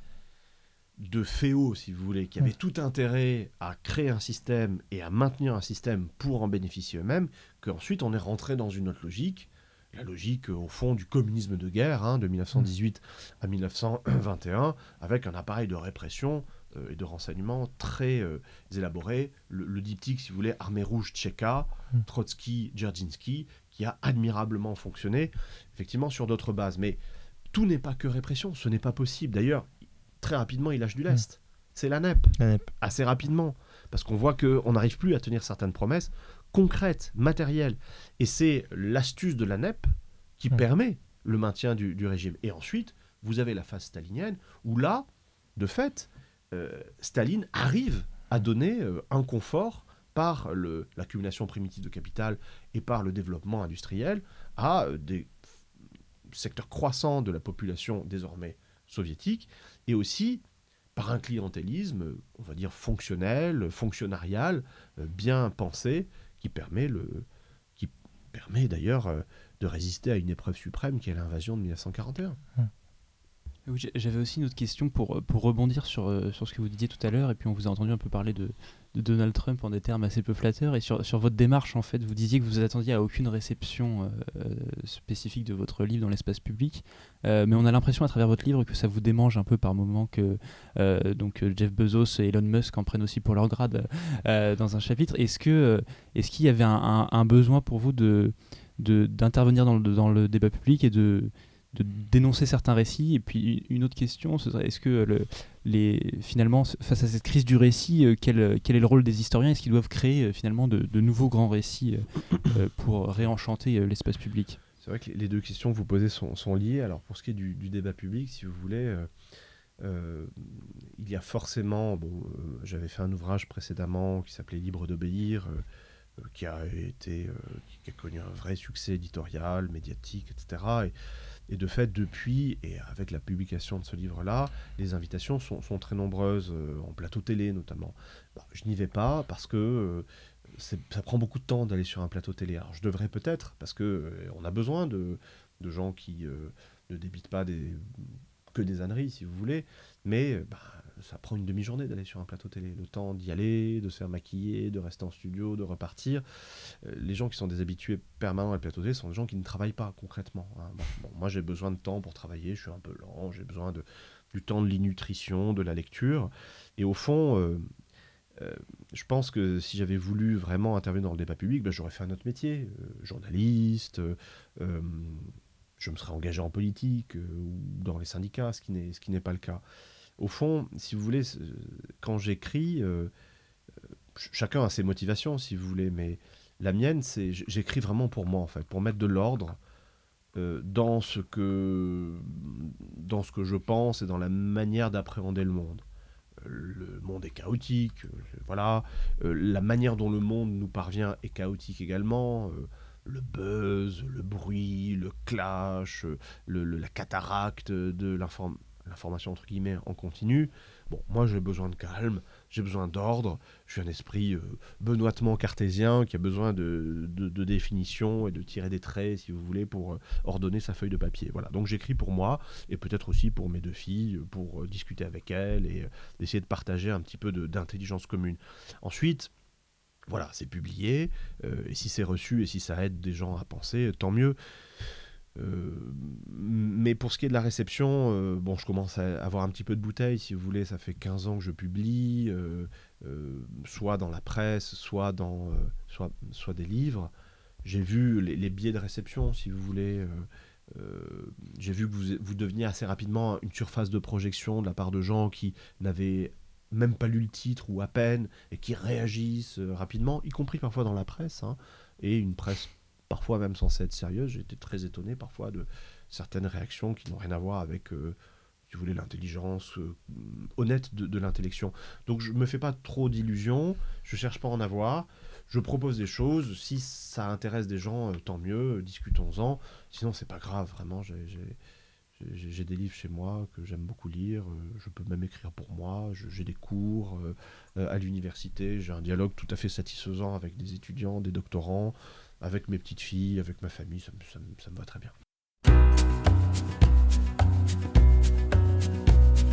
de féaux, si vous voulez, qui avaient tout intérêt à créer un système et à maintenir un système pour en bénéficier eux-mêmes, qu'ensuite on est rentré dans une autre logique, la logique, au fond, du communisme de guerre, hein, de 1918 à 1921, avec un appareil de répression euh, et de renseignement très euh, élaboré. Le, diptyque, si vous voulez, Armée rouge tchéka, hmm. Trotsky, Dzerzhinsky, qui a admirablement fonctionné, effectivement, sur d'autres bases. Mais tout n'est pas que répression, ce n'est pas possible. D'ailleurs, très rapidement, il lâche du lest. Hmm. C'est la NEP, assez rapidement, parce qu'on voit qu'on n'arrive plus à tenir certaines promesses concrètes, matérielles. Et c'est l'astuce de la NEP qui permet le maintien du, du, régime. Et ensuite, vous avez la phase stalinienne, où là, de fait, euh, Staline arrive à donner euh, un confort par l'accumulation primitive de capital et par le développement industriel à euh, des secteurs croissants de la population désormais soviétique et aussi par un clientélisme, on va dire fonctionnel, fonctionnarial, bien pensé, qui permet, le, qui permet d'ailleurs de résister à une épreuve suprême qui est l'invasion de 1941. J'avais aussi une autre question pour, pour rebondir sur, euh, sur ce que vous disiez tout à l'heure, et puis on vous a entendu un peu parler de, Donald Trump en des termes assez peu flatteurs, et sur, sur, votre démarche, en fait, vous disiez que vous attendiez à aucune réception euh, euh, spécifique de votre livre dans l'espace public, mais on a l'impression à travers votre livre que ça vous démange un peu par moment que donc Jeff Bezos et Elon Musk en prennent aussi pour leur grade dans un chapitre. Est-ce que est-ce qu'il y avait un, un, besoin pour vous de d'intervenir dans le, dans le débat public et de de dénoncer certains récits. Et puis une autre question, est-ce que le, les, finalement, face à cette crise du récit, euh, quel, quel, est le rôle des historiens? Est-ce qu'ils doivent créer euh, finalement de, nouveaux grands récits euh, pour réenchanter l'espace public? C'est vrai que les deux questions que vous posez sont, liées. Alors pour ce qui est du, du débat public, si vous voulez, il y a forcément, bon, j'avais fait un ouvrage précédemment qui s'appelait Libre d'obéir qui a été qui a connu un vrai succès éditorial, médiatique, etc. Et et de fait, depuis, et avec la publication de ce livre-là, les invitations sont, très nombreuses, euh, en plateau télé notamment. Je n'y vais pas parce que euh, ça prend beaucoup de temps d'aller sur un plateau télé. Alors je devrais peut-être, parce qu'on euh, on a besoin de, de gens qui ne débitent pas que des âneries, si vous voulez, mais bah, ça prend une demi-journée d'aller sur un plateau télé. Le temps d'y aller, de se faire maquiller, de rester en studio, de repartir. Euh, les gens qui sont des habitués permanents à le plateau télé sont des gens qui ne travaillent pas concrètement. Hein. moi, j'ai besoin de temps pour travailler, je suis un peu lent, j'ai besoin de, du temps de l'innutrition, de la lecture. Et au fond, euh, euh, je pense que si j'avais voulu vraiment intervenir dans le débat public, ben, j'aurais fait un autre métier, journaliste je me serais engagé en politique ou dans les syndicats, ce qui n'est pas le cas au fond, si vous voulez, quand j'écris, euh, chacun a ses motivations, si vous voulez, mais la mienne, c'est j'écris vraiment pour moi, en pour mettre de l'ordre euh, dans ce que dans ce que je pense et dans la manière d'appréhender le monde. Le monde est chaotique, euh, voilà. la manière dont le monde nous parvient est chaotique également le buzz, le bruit, le clash, la cataracte de l'information l'information entre guillemets en continu. Bon, moi j'ai besoin de calme, j'ai besoin d'ordre, je suis un esprit euh, benoîtement cartésien qui a besoin de, de, définition et de tirer des traits, si vous voulez, pour euh, ordonner sa feuille de papier. Voilà, donc j'écris pour moi et peut-être aussi pour mes deux filles, pour euh, discuter avec elles et essayer de partager un petit peu d'intelligence commune. Ensuite, voilà, c'est publié, et si c'est reçu et si ça aide des gens à penser, tant mieux. Euh, mais pour ce qui est de la réception, euh, bon, je commence à avoir un petit peu de bouteille, si vous voulez. Ça fait 15 ans que je publie, euh, soit dans la presse, soit dans soit, soit des livres. J'ai vu les, biais de réception, si vous voulez. J'ai vu que vous, vous deveniez assez rapidement une surface de projection de la part de gens qui n'avaient même pas lu le titre ou à peine et qui réagissent rapidement, y compris parfois dans la presse, hein, et une presse parfois même censée être sérieuse. J'ai été très étonné parfois de certaines réactions qui n'ont rien à voir avec, euh, si l'intelligence euh, honnête de, l'intellection. Donc je ne me fais pas trop d'illusions, je cherche pas à en avoir. Je propose des choses, si ça intéresse des gens, euh, tant mieux, discutons-en. Sinon, c'est pas grave, vraiment. J'ai des livres chez moi que j'aime beaucoup lire, je peux même écrire pour moi, j'ai des cours à l'université, j'ai un dialogue tout à fait satisfaisant avec des étudiants, des doctorants, avec mes petites filles, avec ma famille, ça, ça, ça me va très bien.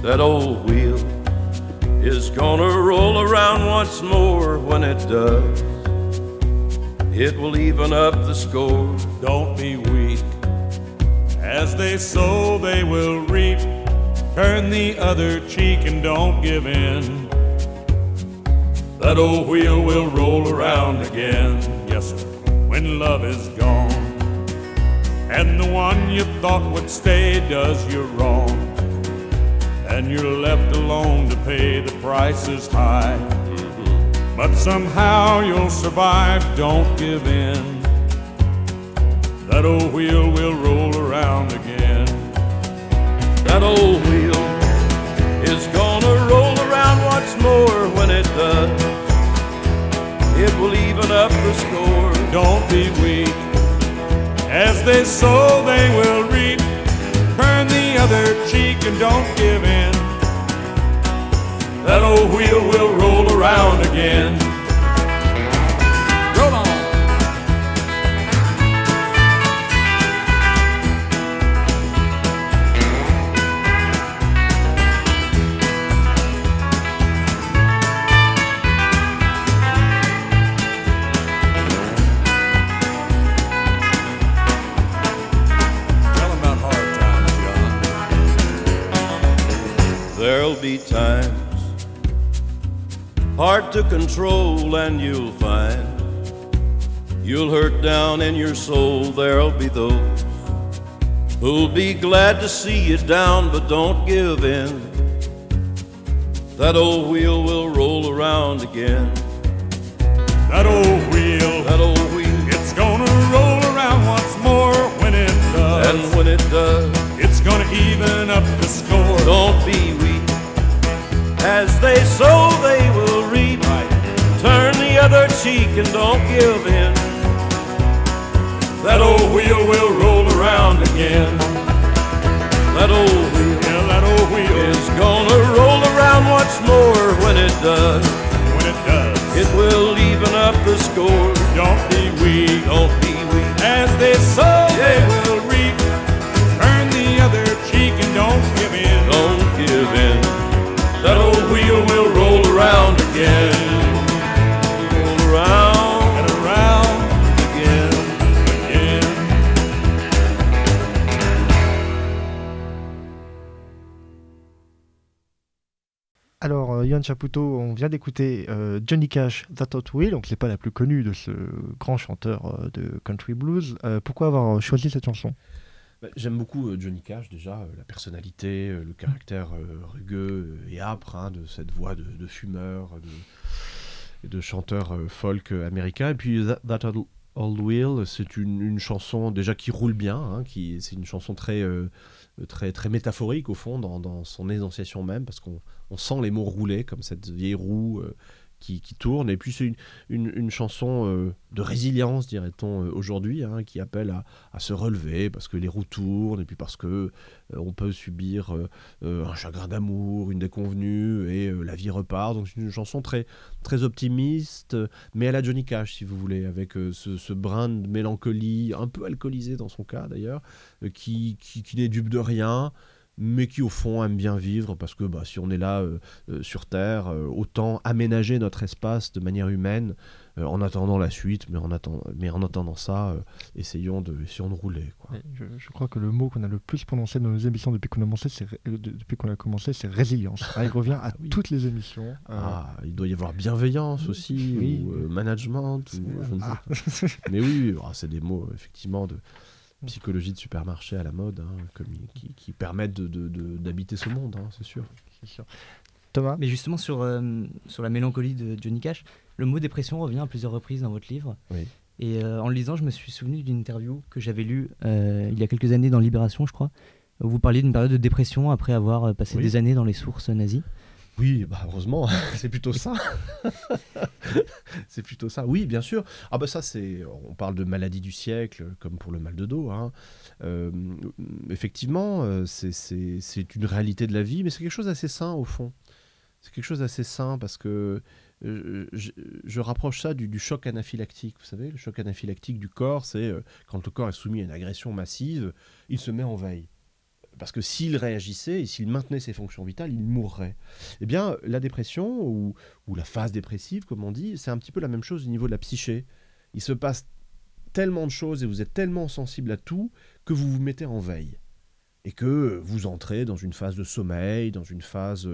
That old wheel is gonna roll around once more when it does. It will even up the score. Don't be weak. As they sow, they will reap. Turn the other cheek and don't give in. That old wheel will roll around again, when love is gone. And the one you thought would stay does you wrong. And you're left alone to pay the prices high. Mm-hmm. But somehow you'll survive, don't give in. That old wheel will roll around again. That old wheel is gonna roll around once more when it does. It will even up the score. Don't be weak. As they sow, they will reap. Turn the other cheek and don't give in. That old wheel will roll around again. Hard to control, and you'll find you'll hurt down in your soul. There'll be those who'll be glad to see you down, but don't give in. That old wheel will roll around again. That old wheel, that old wheel, it's gonna roll around once more when it does. And when it does, it's gonna even up the score. Don't be weak. As they sow, they will reap. Turn the other cheek and don't give in. That old wheel will roll around again. That old wheel, yeah, that old wheel is gonna roll around once more when it does. When it does, it will even up the score. Don't be weak, don't be weak. As they sow, they will reap. Turn the other cheek and don't give in. Don't give in. That old wheel will roll around again. Roll around and around again. Alors, euh, Yann Chaputo, on vient d'écouter euh, Johnny Cash, That Hot Wheel, donc c'est pas la plus connue de ce grand chanteur euh, de country blues. Euh, pourquoi avoir choisi cette chanson? J'aime beaucoup euh, Johnny Cash déjà, euh, la personnalité, euh, le caractère rugueux et âpre hein, de cette voix de, fumeur, de, de chanteur folk américain. Et puis That, That Wheel, c'est une, chanson déjà qui roule bien, hein, qui, c'est une chanson très, très, très métaphorique au fond dans, dans son énonciation même, parce qu'on on sent les mots rouler comme cette vieille roue. Qui, tourne et puis c'est une, une, chanson euh, de résilience dirait-on euh, aujourd'hui hein, qui appelle à, se relever parce que les roues tournent et puis parce que euh, on peut subir un chagrin d'amour, une déconvenue et la vie repart. Donc c'est une chanson très très optimiste, mais à la Johnny Cash si vous voulez, avec ce, brin de mélancolie, un peu alcoolisé dans son cas d'ailleurs, qui, qui, qui n'est dupe de rien. Mais qui au fond aime bien vivre parce que bah, si on est là euh, euh, sur Terre, euh, autant aménager notre espace de manière humaine en attendant la suite, mais en, attend- mais en attendant ça, essayons, de, essayons de rouler. Quoi. Je, je crois que le mot qu'on a le plus prononcé dans nos émissions depuis qu'on a commencé, c'est, depuis qu'on a commencé, c'est résilience. Ah, il revient à oui. toutes les émissions. Ah, il doit y avoir bienveillance aussi, Oui. ou management, ou, je ne sais ah. pas. Mais oui, ah, c'est des mots effectivement de psychologie de supermarché à la mode, hein, comme qui, qui permettent de- de- de- d'habiter ce monde, hein, c'est sûr. Thomas Mais justement, sur, euh, sur la mélancolie de Johnny Cash, le mot dépression revient à plusieurs reprises dans votre livre. Oui. Et euh, en le lisant, je me suis souvenu d'une interview que j'avais lue euh, il y a quelques années dans Libération, je crois, où vous parliez d'une période de dépression après avoir passé Oui. des années dans les sources nazies. Oui, bah heureusement, c'est plutôt ça. c'est plutôt ça. Oui, bien sûr. Ah bah ça, c'est, on parle de maladie du siècle, comme pour le mal de dos. hein. Euh, effectivement, euh, c'est- une réalité de la vie, mais c'est quelque chose d'assez sain au fond. C'est quelque chose d'assez sain parce que euh, je, rapproche ça du, choc anaphylactique. Vous savez, le choc anaphylactique du corps, c'est quand le corps est soumis à une agression massive, il se met en veille. Parce que s'il réagissait et s'il maintenait ses fonctions vitales, il mourrait. Eh bien, la dépression ou, la phase dépressive, comme on dit, c'est un petit peu la même chose au niveau de la psyché. Il se passe tellement de choses et vous êtes tellement sensible à tout que vous vous mettez en veille et que vous entrez dans une phase de sommeil, dans une phase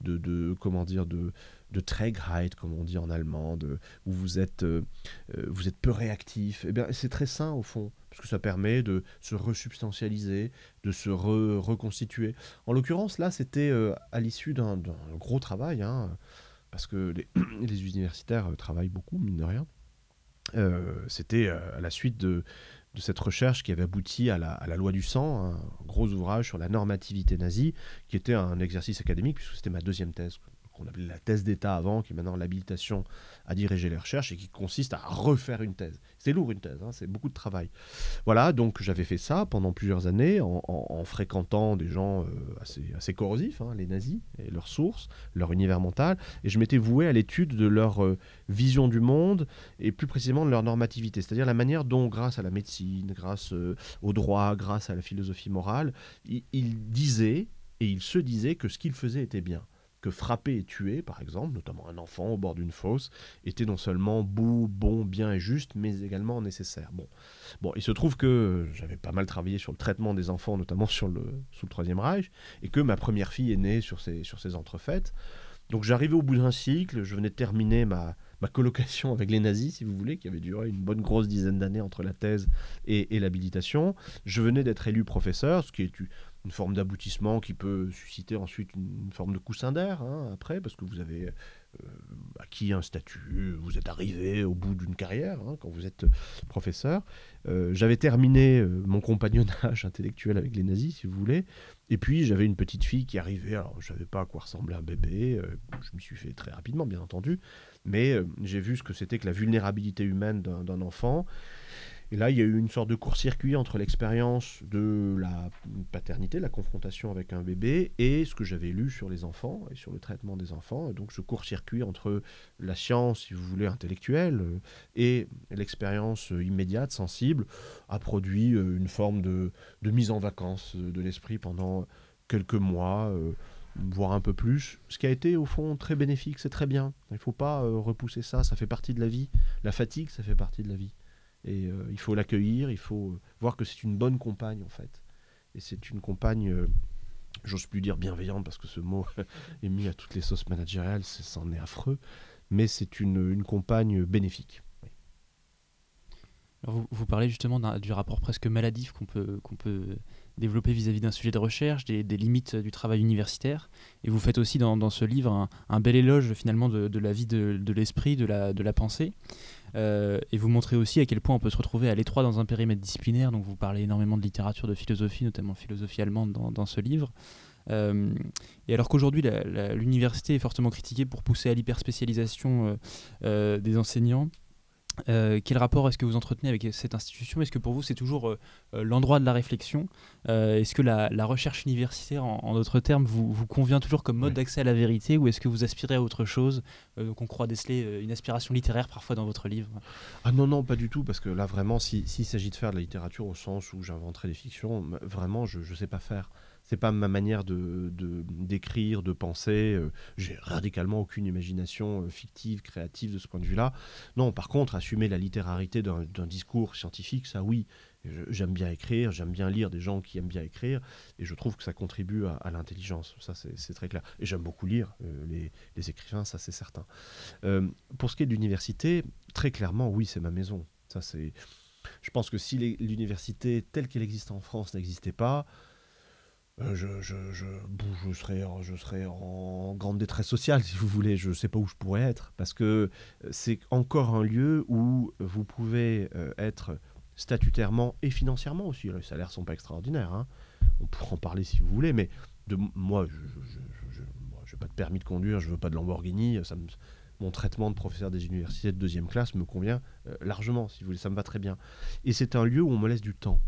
de, de comment dire, de, de Trägheit, comme on dit en allemand, où vous êtes, euh, euh, vous êtes peu réactif. Eh bien, c'est très sain au fond, parce que ça permet de se resubstantialiser, de se reconstituer. En l'occurrence, là, c'était euh, à l'issue d'un gros travail, hein, parce que les, universitaires travaillent beaucoup, mine de rien. c'était à la suite de, de cette recherche qui avait abouti à la, loi du sang, un gros ouvrage sur la normativité nazie, qui était un exercice académique, puisque c'était ma deuxième thèse qu'on appelait la thèse d'État avant, qui est maintenant l'habilitation à diriger les recherches et qui consiste à refaire une thèse. C'est lourd une thèse, hein, c'est beaucoup de travail. Voilà, donc j'avais fait ça pendant plusieurs années en, fréquentant des gens euh, assez, assez corrosifs, hein, les nazis et leurs sources, leur univers mental, et je m'étais voué à l'étude de leur euh, vision du monde et plus précisément de leur normativité, c'est-à-dire la manière dont, grâce à la médecine, grâce euh, au droit, grâce à la philosophie morale, ils disaient et ils se disaient que ce qu'ils faisaient était bien que frapper et tuer, par exemple, notamment un enfant au bord d'une fosse, était non seulement beau, bon, bien et juste, mais également nécessaire. Bon, bon il se trouve que j'avais pas mal travaillé sur le traitement des enfants, notamment sur le, sous le Troisième Reich, et que ma première fille est née sur ces, sur ces entrefaites. Donc j'arrivais au bout d'un cycle, je venais de terminer ma, ma colocation avec les nazis, si vous voulez, qui avait duré une bonne grosse dizaine d'années entre la thèse et, et l'habilitation. Je venais d'être élu professeur, ce qui est une forme d'aboutissement qui peut susciter ensuite une, forme de coussin d'air hein, après, parce que vous avez euh, acquis un statut, vous êtes arrivé au bout d'une carrière hein, quand vous êtes professeur. Euh, j'avais terminé euh, mon compagnonnage intellectuel avec les nazis, si vous voulez, et puis j'avais une petite fille qui arrivait, alors je savais pas à quoi ressemblait un bébé, je m'y suis fait très rapidement bien entendu, mais j'ai vu ce que c'était que la vulnérabilité humaine d'un enfant. Et là, il y a eu une sorte de court-circuit entre l'expérience de la paternité, la confrontation avec un bébé, et ce que j'avais lu sur les enfants et sur le traitement des enfants. donc ce court-circuit entre la science, si vous voulez, intellectuelle, euh, et l'expérience immédiate, sensible, a produit euh, une forme de, mise en vacances de l'esprit pendant quelques mois. Euh, voire un peu plus, ce qui a été au fond très bénéfique, c'est très bien. Il ne faut pas repousser ça, ça fait partie de la vie. La fatigue, ça fait partie de la vie. Et euh, il faut l'accueillir, il faut euh, voir que c'est une bonne compagne en fait. Et c'est une compagne, euh, j'ose plus dire bienveillante parce que ce mot est mis à toutes les sauces managériales, c'en est affreux, mais c'est une, une, compagne bénéfique. vous, vous, parlez justement du rapport presque maladif qu'on peut, qu'on peut développer vis-à-vis d'un sujet de recherche, des, limites du travail universitaire. Et vous faites aussi dans, ce livre un, bel éloge finalement de, la vie de, l'esprit, de la, de la pensée. Euh, et vous montrez aussi à quel point on peut se retrouver à l'étroit dans un périmètre disciplinaire. Donc vous parlez énormément de littérature, de philosophie, notamment philosophie allemande dans, ce livre. Euh, et alors qu'aujourd'hui l'université est fortement critiquée pour pousser à l'hyperspécialisation euh, des enseignants, euh, quel rapport est-ce que vous entretenez avec cette institution? Est-ce que pour vous c'est toujours euh, euh, l'endroit de la réflexion? Est-ce que la, recherche universitaire, en, d'autres termes, vous, vous, convient toujours comme mode d'accès à la vérité? Ou est-ce que vous aspirez à autre chose Donc on croit déceler une aspiration littéraire parfois dans votre livre? Ah non, non, pas du tout, parce que là vraiment, s'il s'agit de faire de la littérature au sens où j'inventerai des fictions, vraiment je ne sais pas faire c'est pas ma manière de d'écrire, de, penser. Euh, j'ai radicalement aucune imagination euh, fictive, créative de ce point de vue-là. Non, par contre, assumer la littérarité d'un discours scientifique, ça oui. J'aime bien écrire, j'aime bien lire des gens qui aiment bien écrire, et je trouve que ça contribue à, l'intelligence. Ça, c'est très clair. Et j'aime beaucoup lire euh, les, les, écrivains, ça c'est certain. pour ce qui est de l'université, très clairement, oui, c'est ma maison. Ça, c'est. Je pense que si l'université telle qu'elle existe en France n'existait pas, euh, je, je, je, serais, je en grande détresse sociale, si vous voulez. Je ne sais pas où je pourrais être. Parce que euh, c'est encore un lieu où vous pouvez euh, être statutairement et financièrement aussi. Les salaires ne sont pas extraordinaires. Hein. On pourra en parler si vous voulez. Mais de, moi, je n'ai pas de permis de conduire, je ne veux pas de Lamborghini. Mon traitement de professeur des universités de deuxième classe me convient largement, si vous voulez. Ça me va très bien. Et c'est un lieu où on me laisse du temps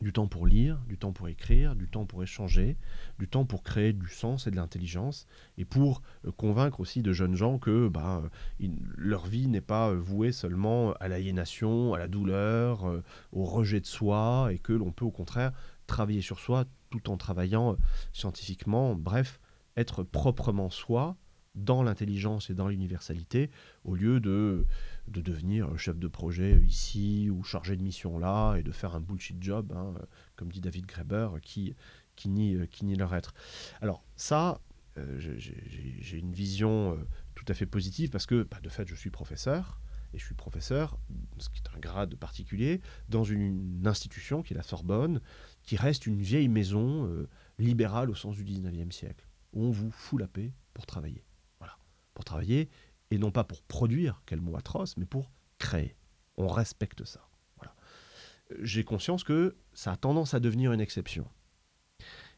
du temps pour lire, du temps pour écrire, du temps pour échanger, du temps pour créer du sens et de l'intelligence, et pour euh, convaincre aussi de jeunes gens que bah, euh, leur vie n'est pas euh, vouée seulement à l'aliénation, à la douleur, au rejet de soi, et que l'on peut au contraire travailler sur soi tout en travaillant scientifiquement, bref, être proprement soi dans l'intelligence et dans l'universalité, au lieu de, de devenir chef de projet ici ou chargé de mission là et de faire un bullshit job, hein, comme dit David Graeber, qui, qui, nie, qui nie leur être. Alors ça, euh, j'ai une vision euh, tout à fait positive parce que, bah, de fait, je suis professeur et je suis professeur, ce qui est un grade particulier, dans une, institution qui est la Sorbonne, qui reste une vieille maison euh, libérale au sens du 19e siècle, où on vous fout la paix pour travailler. Voilà, pour travailler, et non pas pour produire, quel mot atroce, mais pour créer. On respecte ça. Voilà. J'ai conscience que ça a tendance à devenir une exception.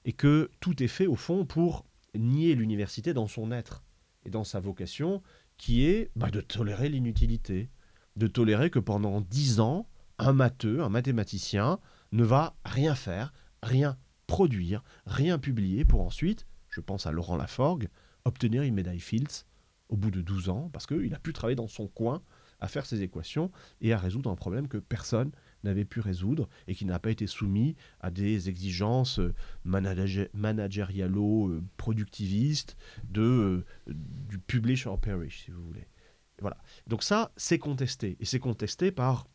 Et que tout est fait, au fond, pour nier l'université dans son être et dans sa vocation, qui est bah, de tolérer l'inutilité, de tolérer que pendant dix ans, un matheux, un mathématicien, ne va rien faire, rien produire, rien publier pour ensuite, je pense à Laurent Laforgue, obtenir une médaille Fields au bout de 12 ans, parce qu'il a pu travailler dans son coin à faire ses équations et à résoudre un problème que personne n'avait pu résoudre et qui n'a pas été soumis à des exigences euh, managérialo-productivistes euh, de, euh, du publish or perish, si vous voulez. Voilà. Donc ça, c'est contesté. Et c'est contesté par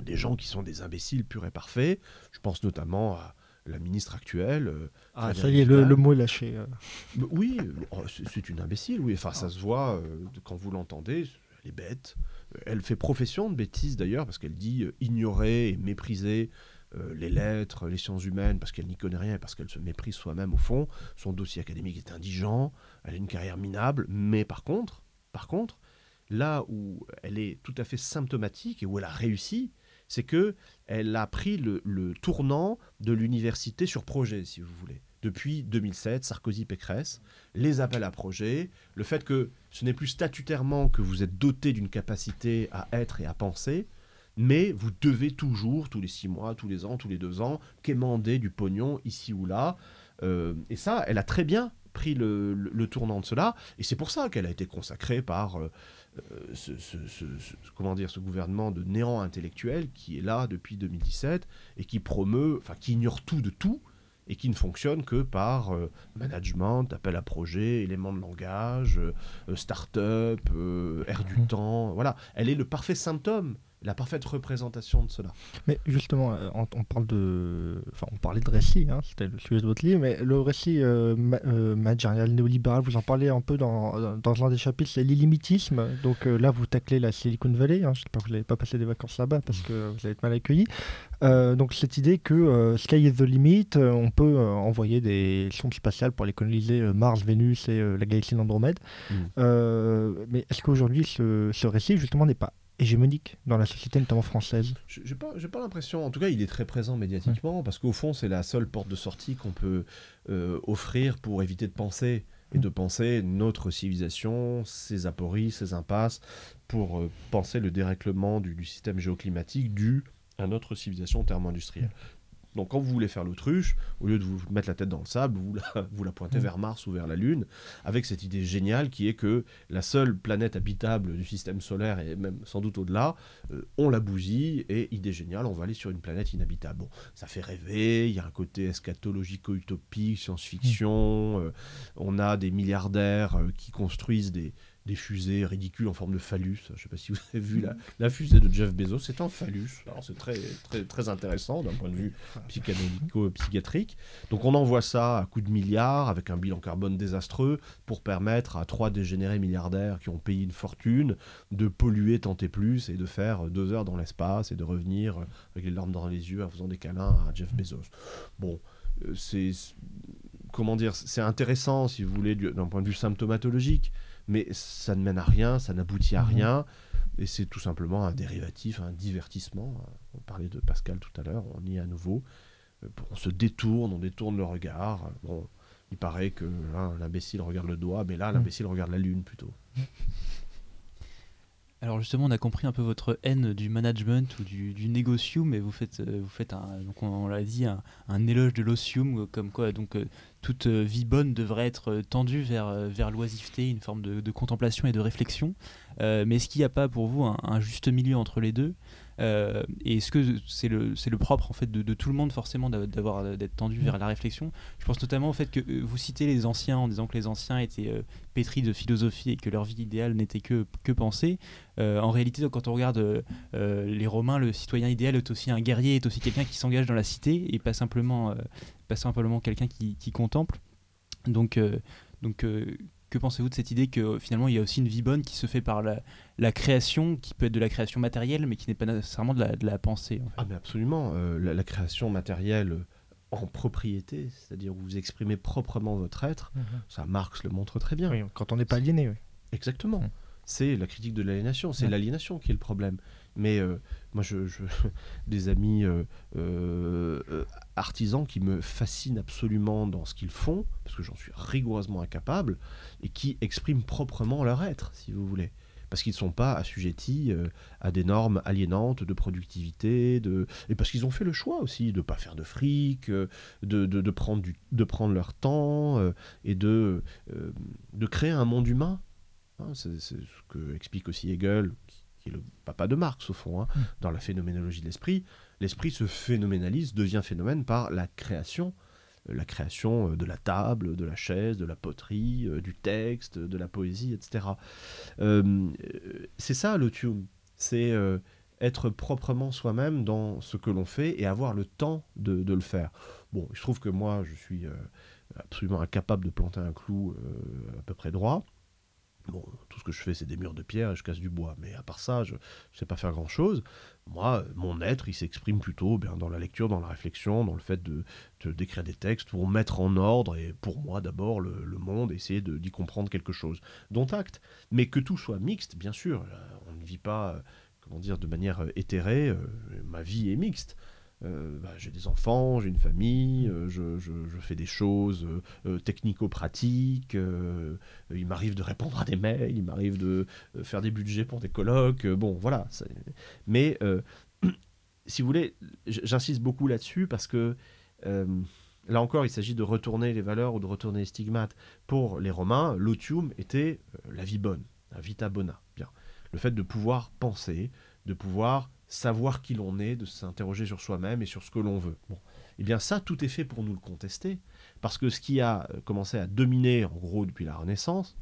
des gens qui sont des imbéciles purs et parfaits. Je pense notamment à la ministre actuelle. ah, ça y est, le, mot est lâché. Oui, oh, c'est une imbécile, oui. Enfin, ça se voit quand vous l'entendez, elle est bête. Elle fait profession de bêtise d'ailleurs, parce qu'elle dit euh, ignorer et mépriser euh, les lettres, les sciences humaines, parce qu'elle n'y connaît rien, parce qu'elle se méprise soi-même au fond. Son dossier académique est indigent, elle a une carrière minable, mais par contre, par contre, là où elle est tout à fait symptomatique et où elle a réussi, c'est que elle a pris le tournant de l'université sur projet, si vous voulez depuis 2007, Sarkozy-Pécresse, les appels à projets, le fait que ce n'est plus statutairement que vous êtes doté d'une capacité à être et à penser, mais vous devez toujours, tous les six mois, tous les ans, tous les deux ans, quémander du pognon ici ou là. Euh, et ça, elle a très bien pris le, tournant de cela, et c'est pour ça qu'elle a été consacrée par euh, euh, ce, comment dire, ce gouvernement de néant intellectuel qui est là depuis 2017 et qui promeut, enfin qui ignore tout de tout, et qui ne fonctionne que par euh, management, appel à projet, éléments de langage, euh, start-up, euh, air du mhm. temps. Voilà, elle est le parfait symptôme la parfaite représentation de cela. Mais justement, euh, on, parle de, enfin, on parlait de récit, hein, c'était le sujet de votre livre, mais le récit euh, euh managérial néolibéral, vous en parlez un peu dans, dans un des chapitres, c'est l'illimitisme. Donc euh, là, vous taclez la Silicon Valley. Hein, je sais pas, vous n'avez pas passé des vacances là-bas parce que vous allez être mal accueilli. donc cette idée que sky is the limit, on peut envoyer des sondes spatiales pour aller coloniser Mars, Vénus et la galaxie d'Andromède. Mm. mais est-ce qu'aujourd'hui, ce, ce récit justement n'est pas hégémonique dans la société, notamment française J'ai pas, pas l'impression. En tout cas, il est très présent médiatiquement parce qu'au fond, c'est la seule porte de sortie qu'on peut euh, offrir pour éviter de penser et de penser notre civilisation, ses apories, ses impasses, pour euh, penser le dérèglement du, du, système géoclimatique dû à notre civilisation thermo-industrielle. Donc quand vous voulez faire l'autruche, au lieu de vous mettre la tête dans le sable, vous la, vous la pointez mm. vers Mars ou vers la Lune, avec cette idée géniale qui est que la seule planète habitable du système solaire, et même sans doute au-delà, euh, on la bousille, et idée géniale, on va aller sur une planète inhabitable. Bon, ça fait rêver, il y a un côté eschatologico-utopique, science-fiction, mm. euh, on a des milliardaires euh, qui construisent des, des fusées ridicules en forme de phallus. Je ne sais pas si vous avez vu la, fusée de Jeff Bezos, c'est un phallus. C'est très, très, très intéressant d'un point de vue psychanalytico-psychiatrique. Donc on envoie ça à coups de milliards avec un bilan carbone désastreux pour permettre à trois dégénérés milliardaires qui ont payé une fortune de polluer tant et plus et de faire deux heures dans l'espace et de revenir avec les larmes dans les yeux en faisant des câlins à Jeff Bezos. Bon, euh, c'est comment dire, c'est intéressant si vous voulez d'un point de vue symptomatologique mais ça ne mène à rien, ça n'aboutit à mhm. rien. Et c'est tout simplement un dérivatif, un divertissement. On parlait de Pascal tout à l'heure, on y est à nouveau. Euh, on se détourne, on détourne le regard. Bon, il paraît que l'imbécile regarde le doigt, mais là, mhm. l'imbécile regarde la lune plutôt. Alors justement, on a compris un peu votre haine du management ou du, du négocium, mais vous faites, euh, vous faites on, l'a dit, un, éloge de l'osium, comme quoi donc euh, toute euh, vie bonne devrait être tendue vers, vers l'oisiveté, une forme de, contemplation et de réflexion. mais est-ce qu'il n'y a pas pour vous un, juste milieu entre les deux? Euh, et est-ce que c'est le, c'est le propre en fait de, de tout le monde forcément d'a- d'avoir d'être tendu vers la réflexion? Je pense notamment au fait que euh, vous citez les anciens en disant que les anciens étaient euh, pétris de philosophie et que leur vie idéale n'était que, que penser. Euh, en réalité, quand on regarde euh, euh, les Romains, le citoyen idéal est aussi un guerrier, est aussi quelqu'un qui s'engage dans la cité et pas simplement, euh, pas simplement quelqu'un qui, qui contemple. Donc, euh, donc euh, que pensez-vous de cette idée que euh, finalement il y a aussi une vie bonne qui se fait par la, la création, qui peut être de la création matérielle, mais qui n'est pas nécessairement de la, de la pensée en fait. Ah mais absolument, euh, la, la création matérielle en propriété, c'est-à-dire où vous exprimez proprement votre être, ça Marx le montre très bien. Oui, quand on n'est pas aliéné, oui. Exactement. Mm. C'est la critique de l'aliénation, c'est l'aliénation qui est le problème. Mais euh, moi, je, je- des amis euh, artisans qui me fascinent absolument dans ce qu'ils font, parce que j'en suis rigoureusement incapable, et qui expriment proprement leur être, si vous voulez. Parce qu'ils ne sont pas assujettis euh, à des normes aliénantes de productivité, de... et parce qu'ils ont fait le choix aussi de ne pas faire de fric, euh, de, de- de prendre, du, de prendre leur temps euh, et de, de créer un monde humain. Hein, c'est c'est ce que explique aussi Hegel, qui, qui est le papa de Marx au fond, hein, Mm. dans la phénoménologie de l'esprit. L'esprit se phénoménalise, devient phénomène par la création. Euh, La création euh, de la table, de la chaise, de la poterie, euh, du texte, de la poésie, etc. C'est ça le tune. C'est être proprement soi-même dans ce que l'on fait et avoir le temps de, de le faire. Bon, il se trouve que moi, je suis absolument incapable de planter un clou à peu près droit. Bon, tout ce que je fais, c'est des murs de pierre et je casse du bois. Mais à part ça, je ne sais pas faire grand-chose. Moi, euh, mon être, il s'exprime plutôt bien, dans la lecture, dans la réflexion, dans le fait de d'écrire des textes pour mettre en ordre, et pour moi d'abord, le, le monde, essayer d'y comprendre quelque chose. Dont acte. Mais que tout soit mixte, bien sûr. euh, On ne vit pas, euh, comment dire, de manière éthérée. ma vie est mixte. Euh, bah, j'ai des enfants, j'ai une famille, euh, je, fais des choses euh, technico-pratiques, il m'arrive de répondre à des mails, il m'arrive de faire des budgets pour des colloques, bon voilà. Mais si vous voulez, j'insiste beaucoup là-dessus parce que là encore, il s'agit de retourner les valeurs ou de retourner les stigmates. Pour les Romains, l'otium était la vie bonne, la vita bona. Bien. Le fait de pouvoir penser, de pouvoir savoir qui l'on est, de s'interroger sur soi-même et sur ce que l'on veut. Eh bien ça, tout est fait pour nous le contester, parce que ce qui a euh, commencé à dominer, en gros, depuis la Renaissance,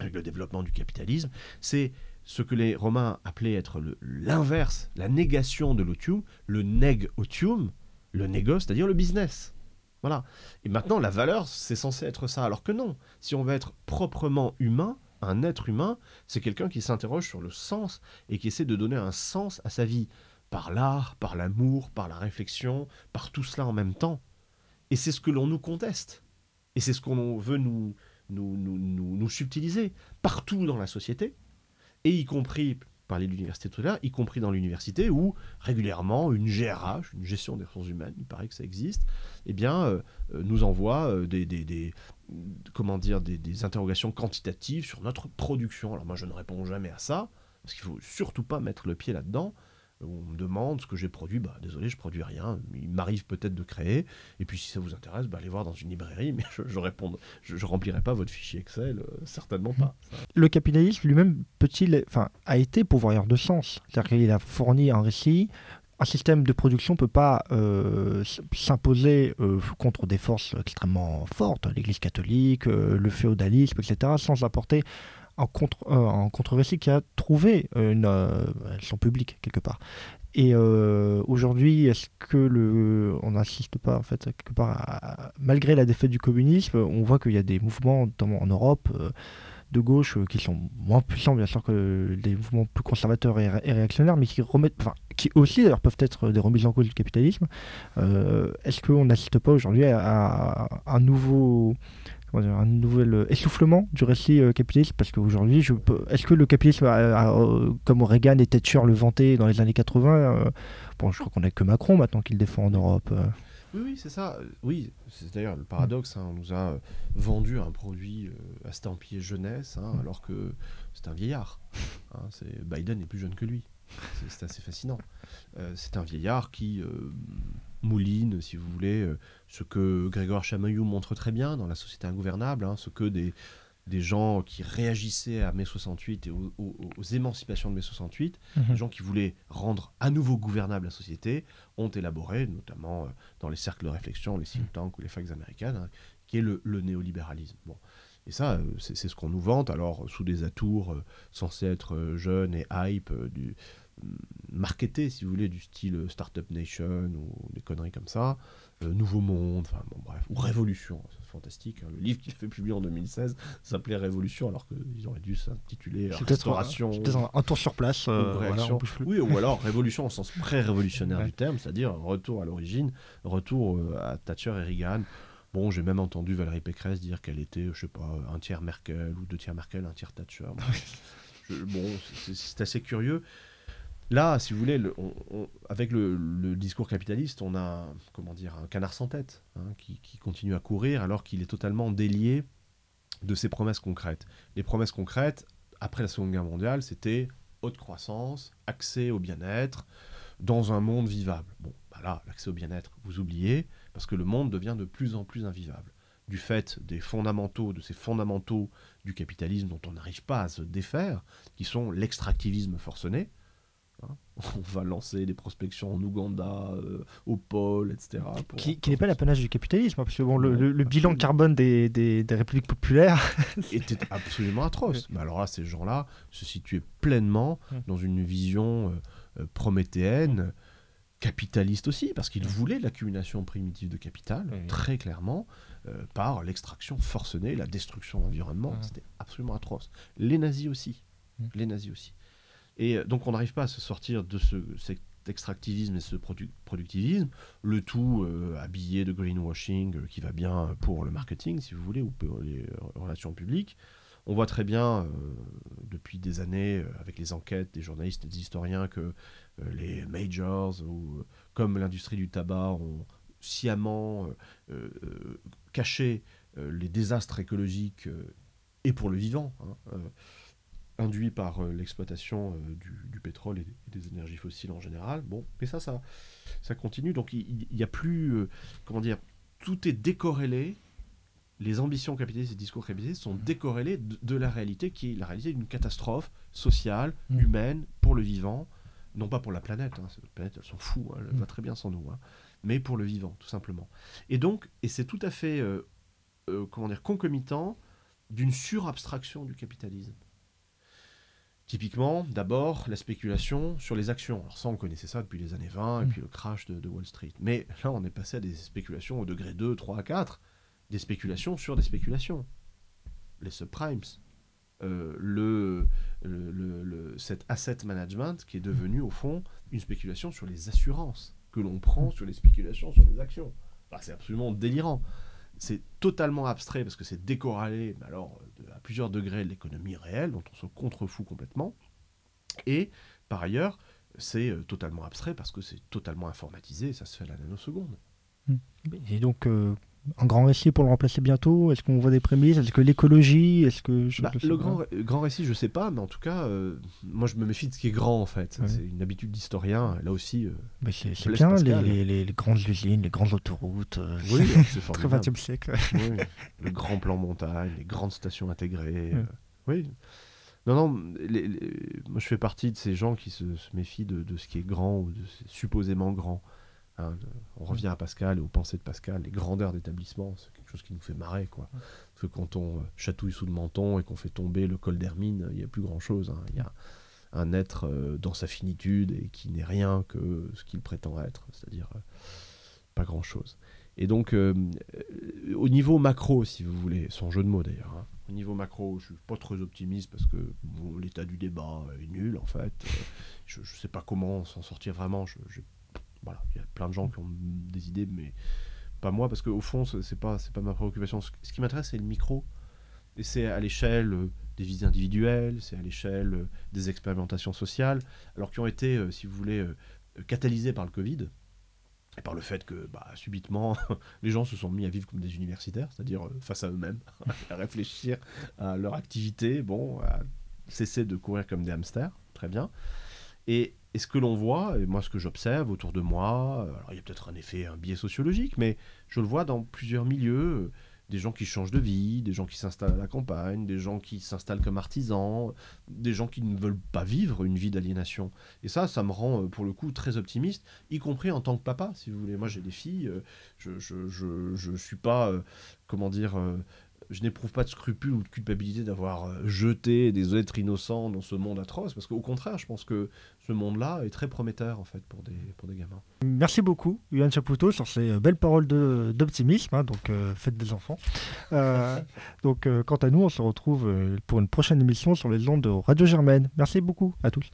avec le développement du capitalisme, c'est ce que les Romains appelaient être l'inverse, la négation de l'otium, le neg otium, le négoce, c'est-à-dire le business. Voilà. Et maintenant, la valeur, c'est censé être ça, alors que non. Si on veut être proprement humain, un être humain, c'est quelqu'un qui s'interroge sur le sens et qui essaie de donner un sens à sa vie, par l'art, par l'amour, par la réflexion, par tout cela en même temps. Et c'est ce que l'on nous conteste. Et c'est ce qu'on veut nous, nous, nous, nous, nous subtiliser partout dans la société, et y compris, parler de l'université tout à l'heure, y compris dans l'université où régulièrement une GRH, une gestion des ressources humaines, il paraît que ça existe, eh bien, euh, euh, nous envoie euh, des, des, des- comment dire, des, interrogations quantitatives sur notre production. Alors moi, je ne réponds jamais à ça, parce qu'il faut surtout pas mettre le pied là-dedans. On me demande ce que j'ai produit, bah désolé, je produis rien. Il m'arrive peut-être de créer. Et puis si ça vous intéresse, bah, allez voir dans une librairie, mais je, réponds, je, je remplirai pas votre fichier Excel, euh, certainement pas. Le capitalisme lui-même peut-il, enfin, a été pourvoyeur de sens. C'est-à-dire qu'il a fourni un récit. Un système de production ne peut pas euh, s'imposer euh, contre des forces extrêmement fortes, l'Église catholique, euh, le féodalisme, etc., sans apporter un contre, un contre-récit qui a trouvé son public quelque part. Et aujourd'hui, est-ce que le, on n'assiste pas en fait quelque part, malgré la défaite du communisme, on voit qu'il y a des mouvements, notamment en Europe, de gauche euh, qui sont moins puissants bien sûr que les mouvements plus conservateurs et, ré- et réactionnaires, mais qui remettent, enfin, qui aussi d'ailleurs peuvent être des remises en cause du capitalisme. Euh, est-ce qu'on n'assiste pas aujourd'hui à, à un nouveau un nouvel essoufflement du récit euh, capitaliste? Parce qu'aujourd'hui, je peux... est-ce que le capitalisme, comme Reagan et Thatcher le vantaient dans les années 80, euh, bon, je crois qu'on n'a que Macron maintenant qui le défend en Europe. Oui, c'est ça. Euh, Oui, c'est d'ailleurs le paradoxe. hein, on nous a euh, vendu un produit euh, à estampillé jeunesse, hein, alors que c'est un vieillard. hein, c'est- Biden est plus jeune que lui. C'est- assez fascinant. Euh, c'est un vieillard qui euh, mouline, si vous voulez, euh, ce que Grégoire Chamaillou montre très bien dans La Société ingouvernable, ce que des, des gens qui réagissaient à mai 68 et aux, aux- aux émancipations de mai 68, Mhm. les gens qui voulaient rendre à nouveau gouvernable la société, ont élaboré, notamment euh, dans les cercles de réflexion, les think tanks ou les facs américaines, hein, qui est le, le néolibéralisme. Bon. Et ça, euh, c'est ce qu'on nous vante, alors sous des atours euh, censés être euh, jeunes et hype, euh, du, hum, marketés, si vous voulez, du style euh, Startup Nation ou des conneries comme ça, euh, Nouveau Monde, enfin bon, bref, ou Révolution, c'est fantastique. hein. Le livre qui fait publié en 2016 s'appelait Révolution, alors qu'ils auraient dû s'intituler euh, Restauration. peut-être un, un tour sur place. euh, voilà, plus. Oui, ou alors révolution au sens pré-révolutionnaire Ouais. du terme, c'est-à-dire retour à l'origine, retour euh, à Thatcher et Reagan. Bon, j'ai même entendu Valérie Pécresse dire qu'elle était, je sais pas, un tiers Merkel ou deux tiers Merkel, un tiers Thatcher. Bon, c'est assez curieux. Là, si vous voulez, avec le, discours capitaliste, on a comment dire un canard sans tête hein, qui, qui continue à courir alors qu'il est totalement délié de ses promesses concrètes. Les promesses concrètes, après la Seconde Guerre mondiale, c'était haute croissance, accès au bien-être, dans un monde vivable. Bon, bah là, l'accès au bien-être, vous oubliez, parce que le monde devient de plus en plus invivable. Du fait des fondamentaux, de ces fondamentaux du capitalisme dont on n'arrive pas à se défaire, qui sont l'extractivisme forcené. Hein. On va lancer des prospections en Ouganda, euh, au pôle, etc. pour- Qui, qui n'est pas l'apanage du capitalisme, hein, parce que bon, le, Non, le- le bilan carbone des, des- des républiques populaires, était absolument atroce. Mais alors là, ces gens-là se situaient pleinement dans une vision euh, euh, prométhéenne, capitaliste aussi, parce qu'ils voulaient l'accumulation primitive de capital, très clairement, euh, par l'extraction forcenée, la destruction de l'environnement. C'était absolument atroce. Les nazis aussi. Les nazis aussi. Et donc on n'arrive pas à se sortir de ce, cet extractivisme et ce produ- productivisme, le tout euh, habillé de greenwashing euh, qui va bien pour le marketing, si vous voulez, ou pour les euh, relations publiques. On voit très bien depuis des années, avec les enquêtes des journalistes et des historiens, que les majors, ou comme l'industrie du tabac, ont sciemment caché les désastres écologiques et pour le vivant, hein, induits par euh, l'exploitation euh, du, du pétrole et, et des énergies fossiles en général. Bon, mais ça, ça, ça continue. Donc il n'y a plus, euh, comment dire, tout est décorrélé. Les ambitions capitalistes et discours capitalistes sont décorrélés de, de la réalité qui est la réalité d'une catastrophe sociale, Mm. humaine, pour le vivant, non pas pour la planète, hein, cette planète elle s'en fout, hein, elle va très bien sans nous, hein, mais pour le vivant, tout simplement. Et donc, et c'est tout à fait, comment dire, concomitant d'une surabstraction du capitalisme. Typiquement, d'abord, la spéculation sur les actions. Alors ça, on connaissait ça depuis les années 20 et Mm. puis le crash de, de Wall Street. Mais là, on est passé à des spéculations au degré 2, 3, 4. Des spéculations sur des spéculations. Les subprimes. Euh, le, le, le- le- cet asset management qui est devenu, au fond, une spéculation sur les assurances que l'on prend sur les spéculations sur les actions. Enfin, c'est absolument délirant. C'est totalement abstrait parce que c'est décorrélé, alors à plusieurs degrés de l'économie réelle, dont on se contrefout complètement. Et par ailleurs, c'est euh, totalement abstrait parce que c'est totalement informatisé et ça se fait à la nanoseconde. et donc euh, un grand récit pour le remplacer bientôt? Est-ce qu'on voit des prémices? Est-ce que l'écologie? Est-ce que je- Bah, je le grand, grand récit, je sais pas, mais en tout cas, euh, moi je me méfie de ce qui est grand en fait. Ouais. C'est une habitude d'historien. Là aussi, euh, Mais c'est bien les, Pascal. les- les- les grandes usines, les grandes autoroutes. euh, oui, c'est Très formidable. 20e siècle. Oui, le grand plan montagne, les grandes stations intégrées. Ouais. euh, oui. Non, non, moi je fais partie de ces gens qui se, se méfient de, de ce qui est grand ou de ce supposément grand. Hein, on revient à Pascal et aux pensées de Pascal, les grandeurs d'établissement, c'est quelque chose qui nous fait marrer. Quoi. Parce que quand on euh, chatouille sous le menton et qu'on fait tomber le col d'Hermine, il n'y a plus grand-chose. hein. Il y a un être euh, dans sa finitude et qui n'est rien que ce qu'il prétend être, c'est-à-dire euh, pas grand-chose. Et donc, euh, au niveau macro, si vous voulez, son jeu de mots d'ailleurs, hein. au niveau macro, je suis pas très optimiste parce que bon, l'état du débat est nul en fait. Je ne sais pas comment s'en sortir vraiment. Je, voilà, il y a plein de gens qui ont des idées, mais pas moi parce qu'au fond, ce- c'est pas, c'est pas ma préoccupation. Ce, ce qui m'intéresse, c'est le micro. Et c'est à l'échelle euh, des vies individuelles, c'est à l'échelle euh, des expérimentations sociales, alors qui ont été, euh, si vous voulez, catalysées par le Covid et par le fait que bah, subitement les gens se sont mis à vivre comme des universitaires, c'est-à-dire face à eux-mêmes, à réfléchir à leur activité, bon, à cesser de courir comme des hamsters, très bien. Et, ce que l'on voit, et moi ce que j'observe autour de moi, euh, alors il y a peut-être un effet, un biais sociologique, mais je le vois dans plusieurs milieux, des gens qui changent de vie, des gens qui s'installent à la campagne, des gens qui s'installent comme artisans, des gens qui ne veulent pas vivre une vie d'aliénation. Et ça, ça me rend euh, pour le coup très optimiste, y compris en tant que papa, si vous voulez. Moi, j'ai des filles, euh, je, je, je, je suis pas, euh, comment dire, euh, je n'éprouve pas de scrupule ou de culpabilité d'avoir euh, jeté des êtres innocents dans ce monde atroce, parce qu'au contraire, je pense que ce monde-là est très prometteur en fait pour des, pour des gamins. Merci beaucoup, Yuan Chaputo, sur ces euh, belles paroles d'optimisme. hein, donc, euh, faites des enfants. Euh, donc, euh, quant à nous, on se retrouve pour une prochaine émission sur les ondes de Radio Germaine. Merci beaucoup à tous.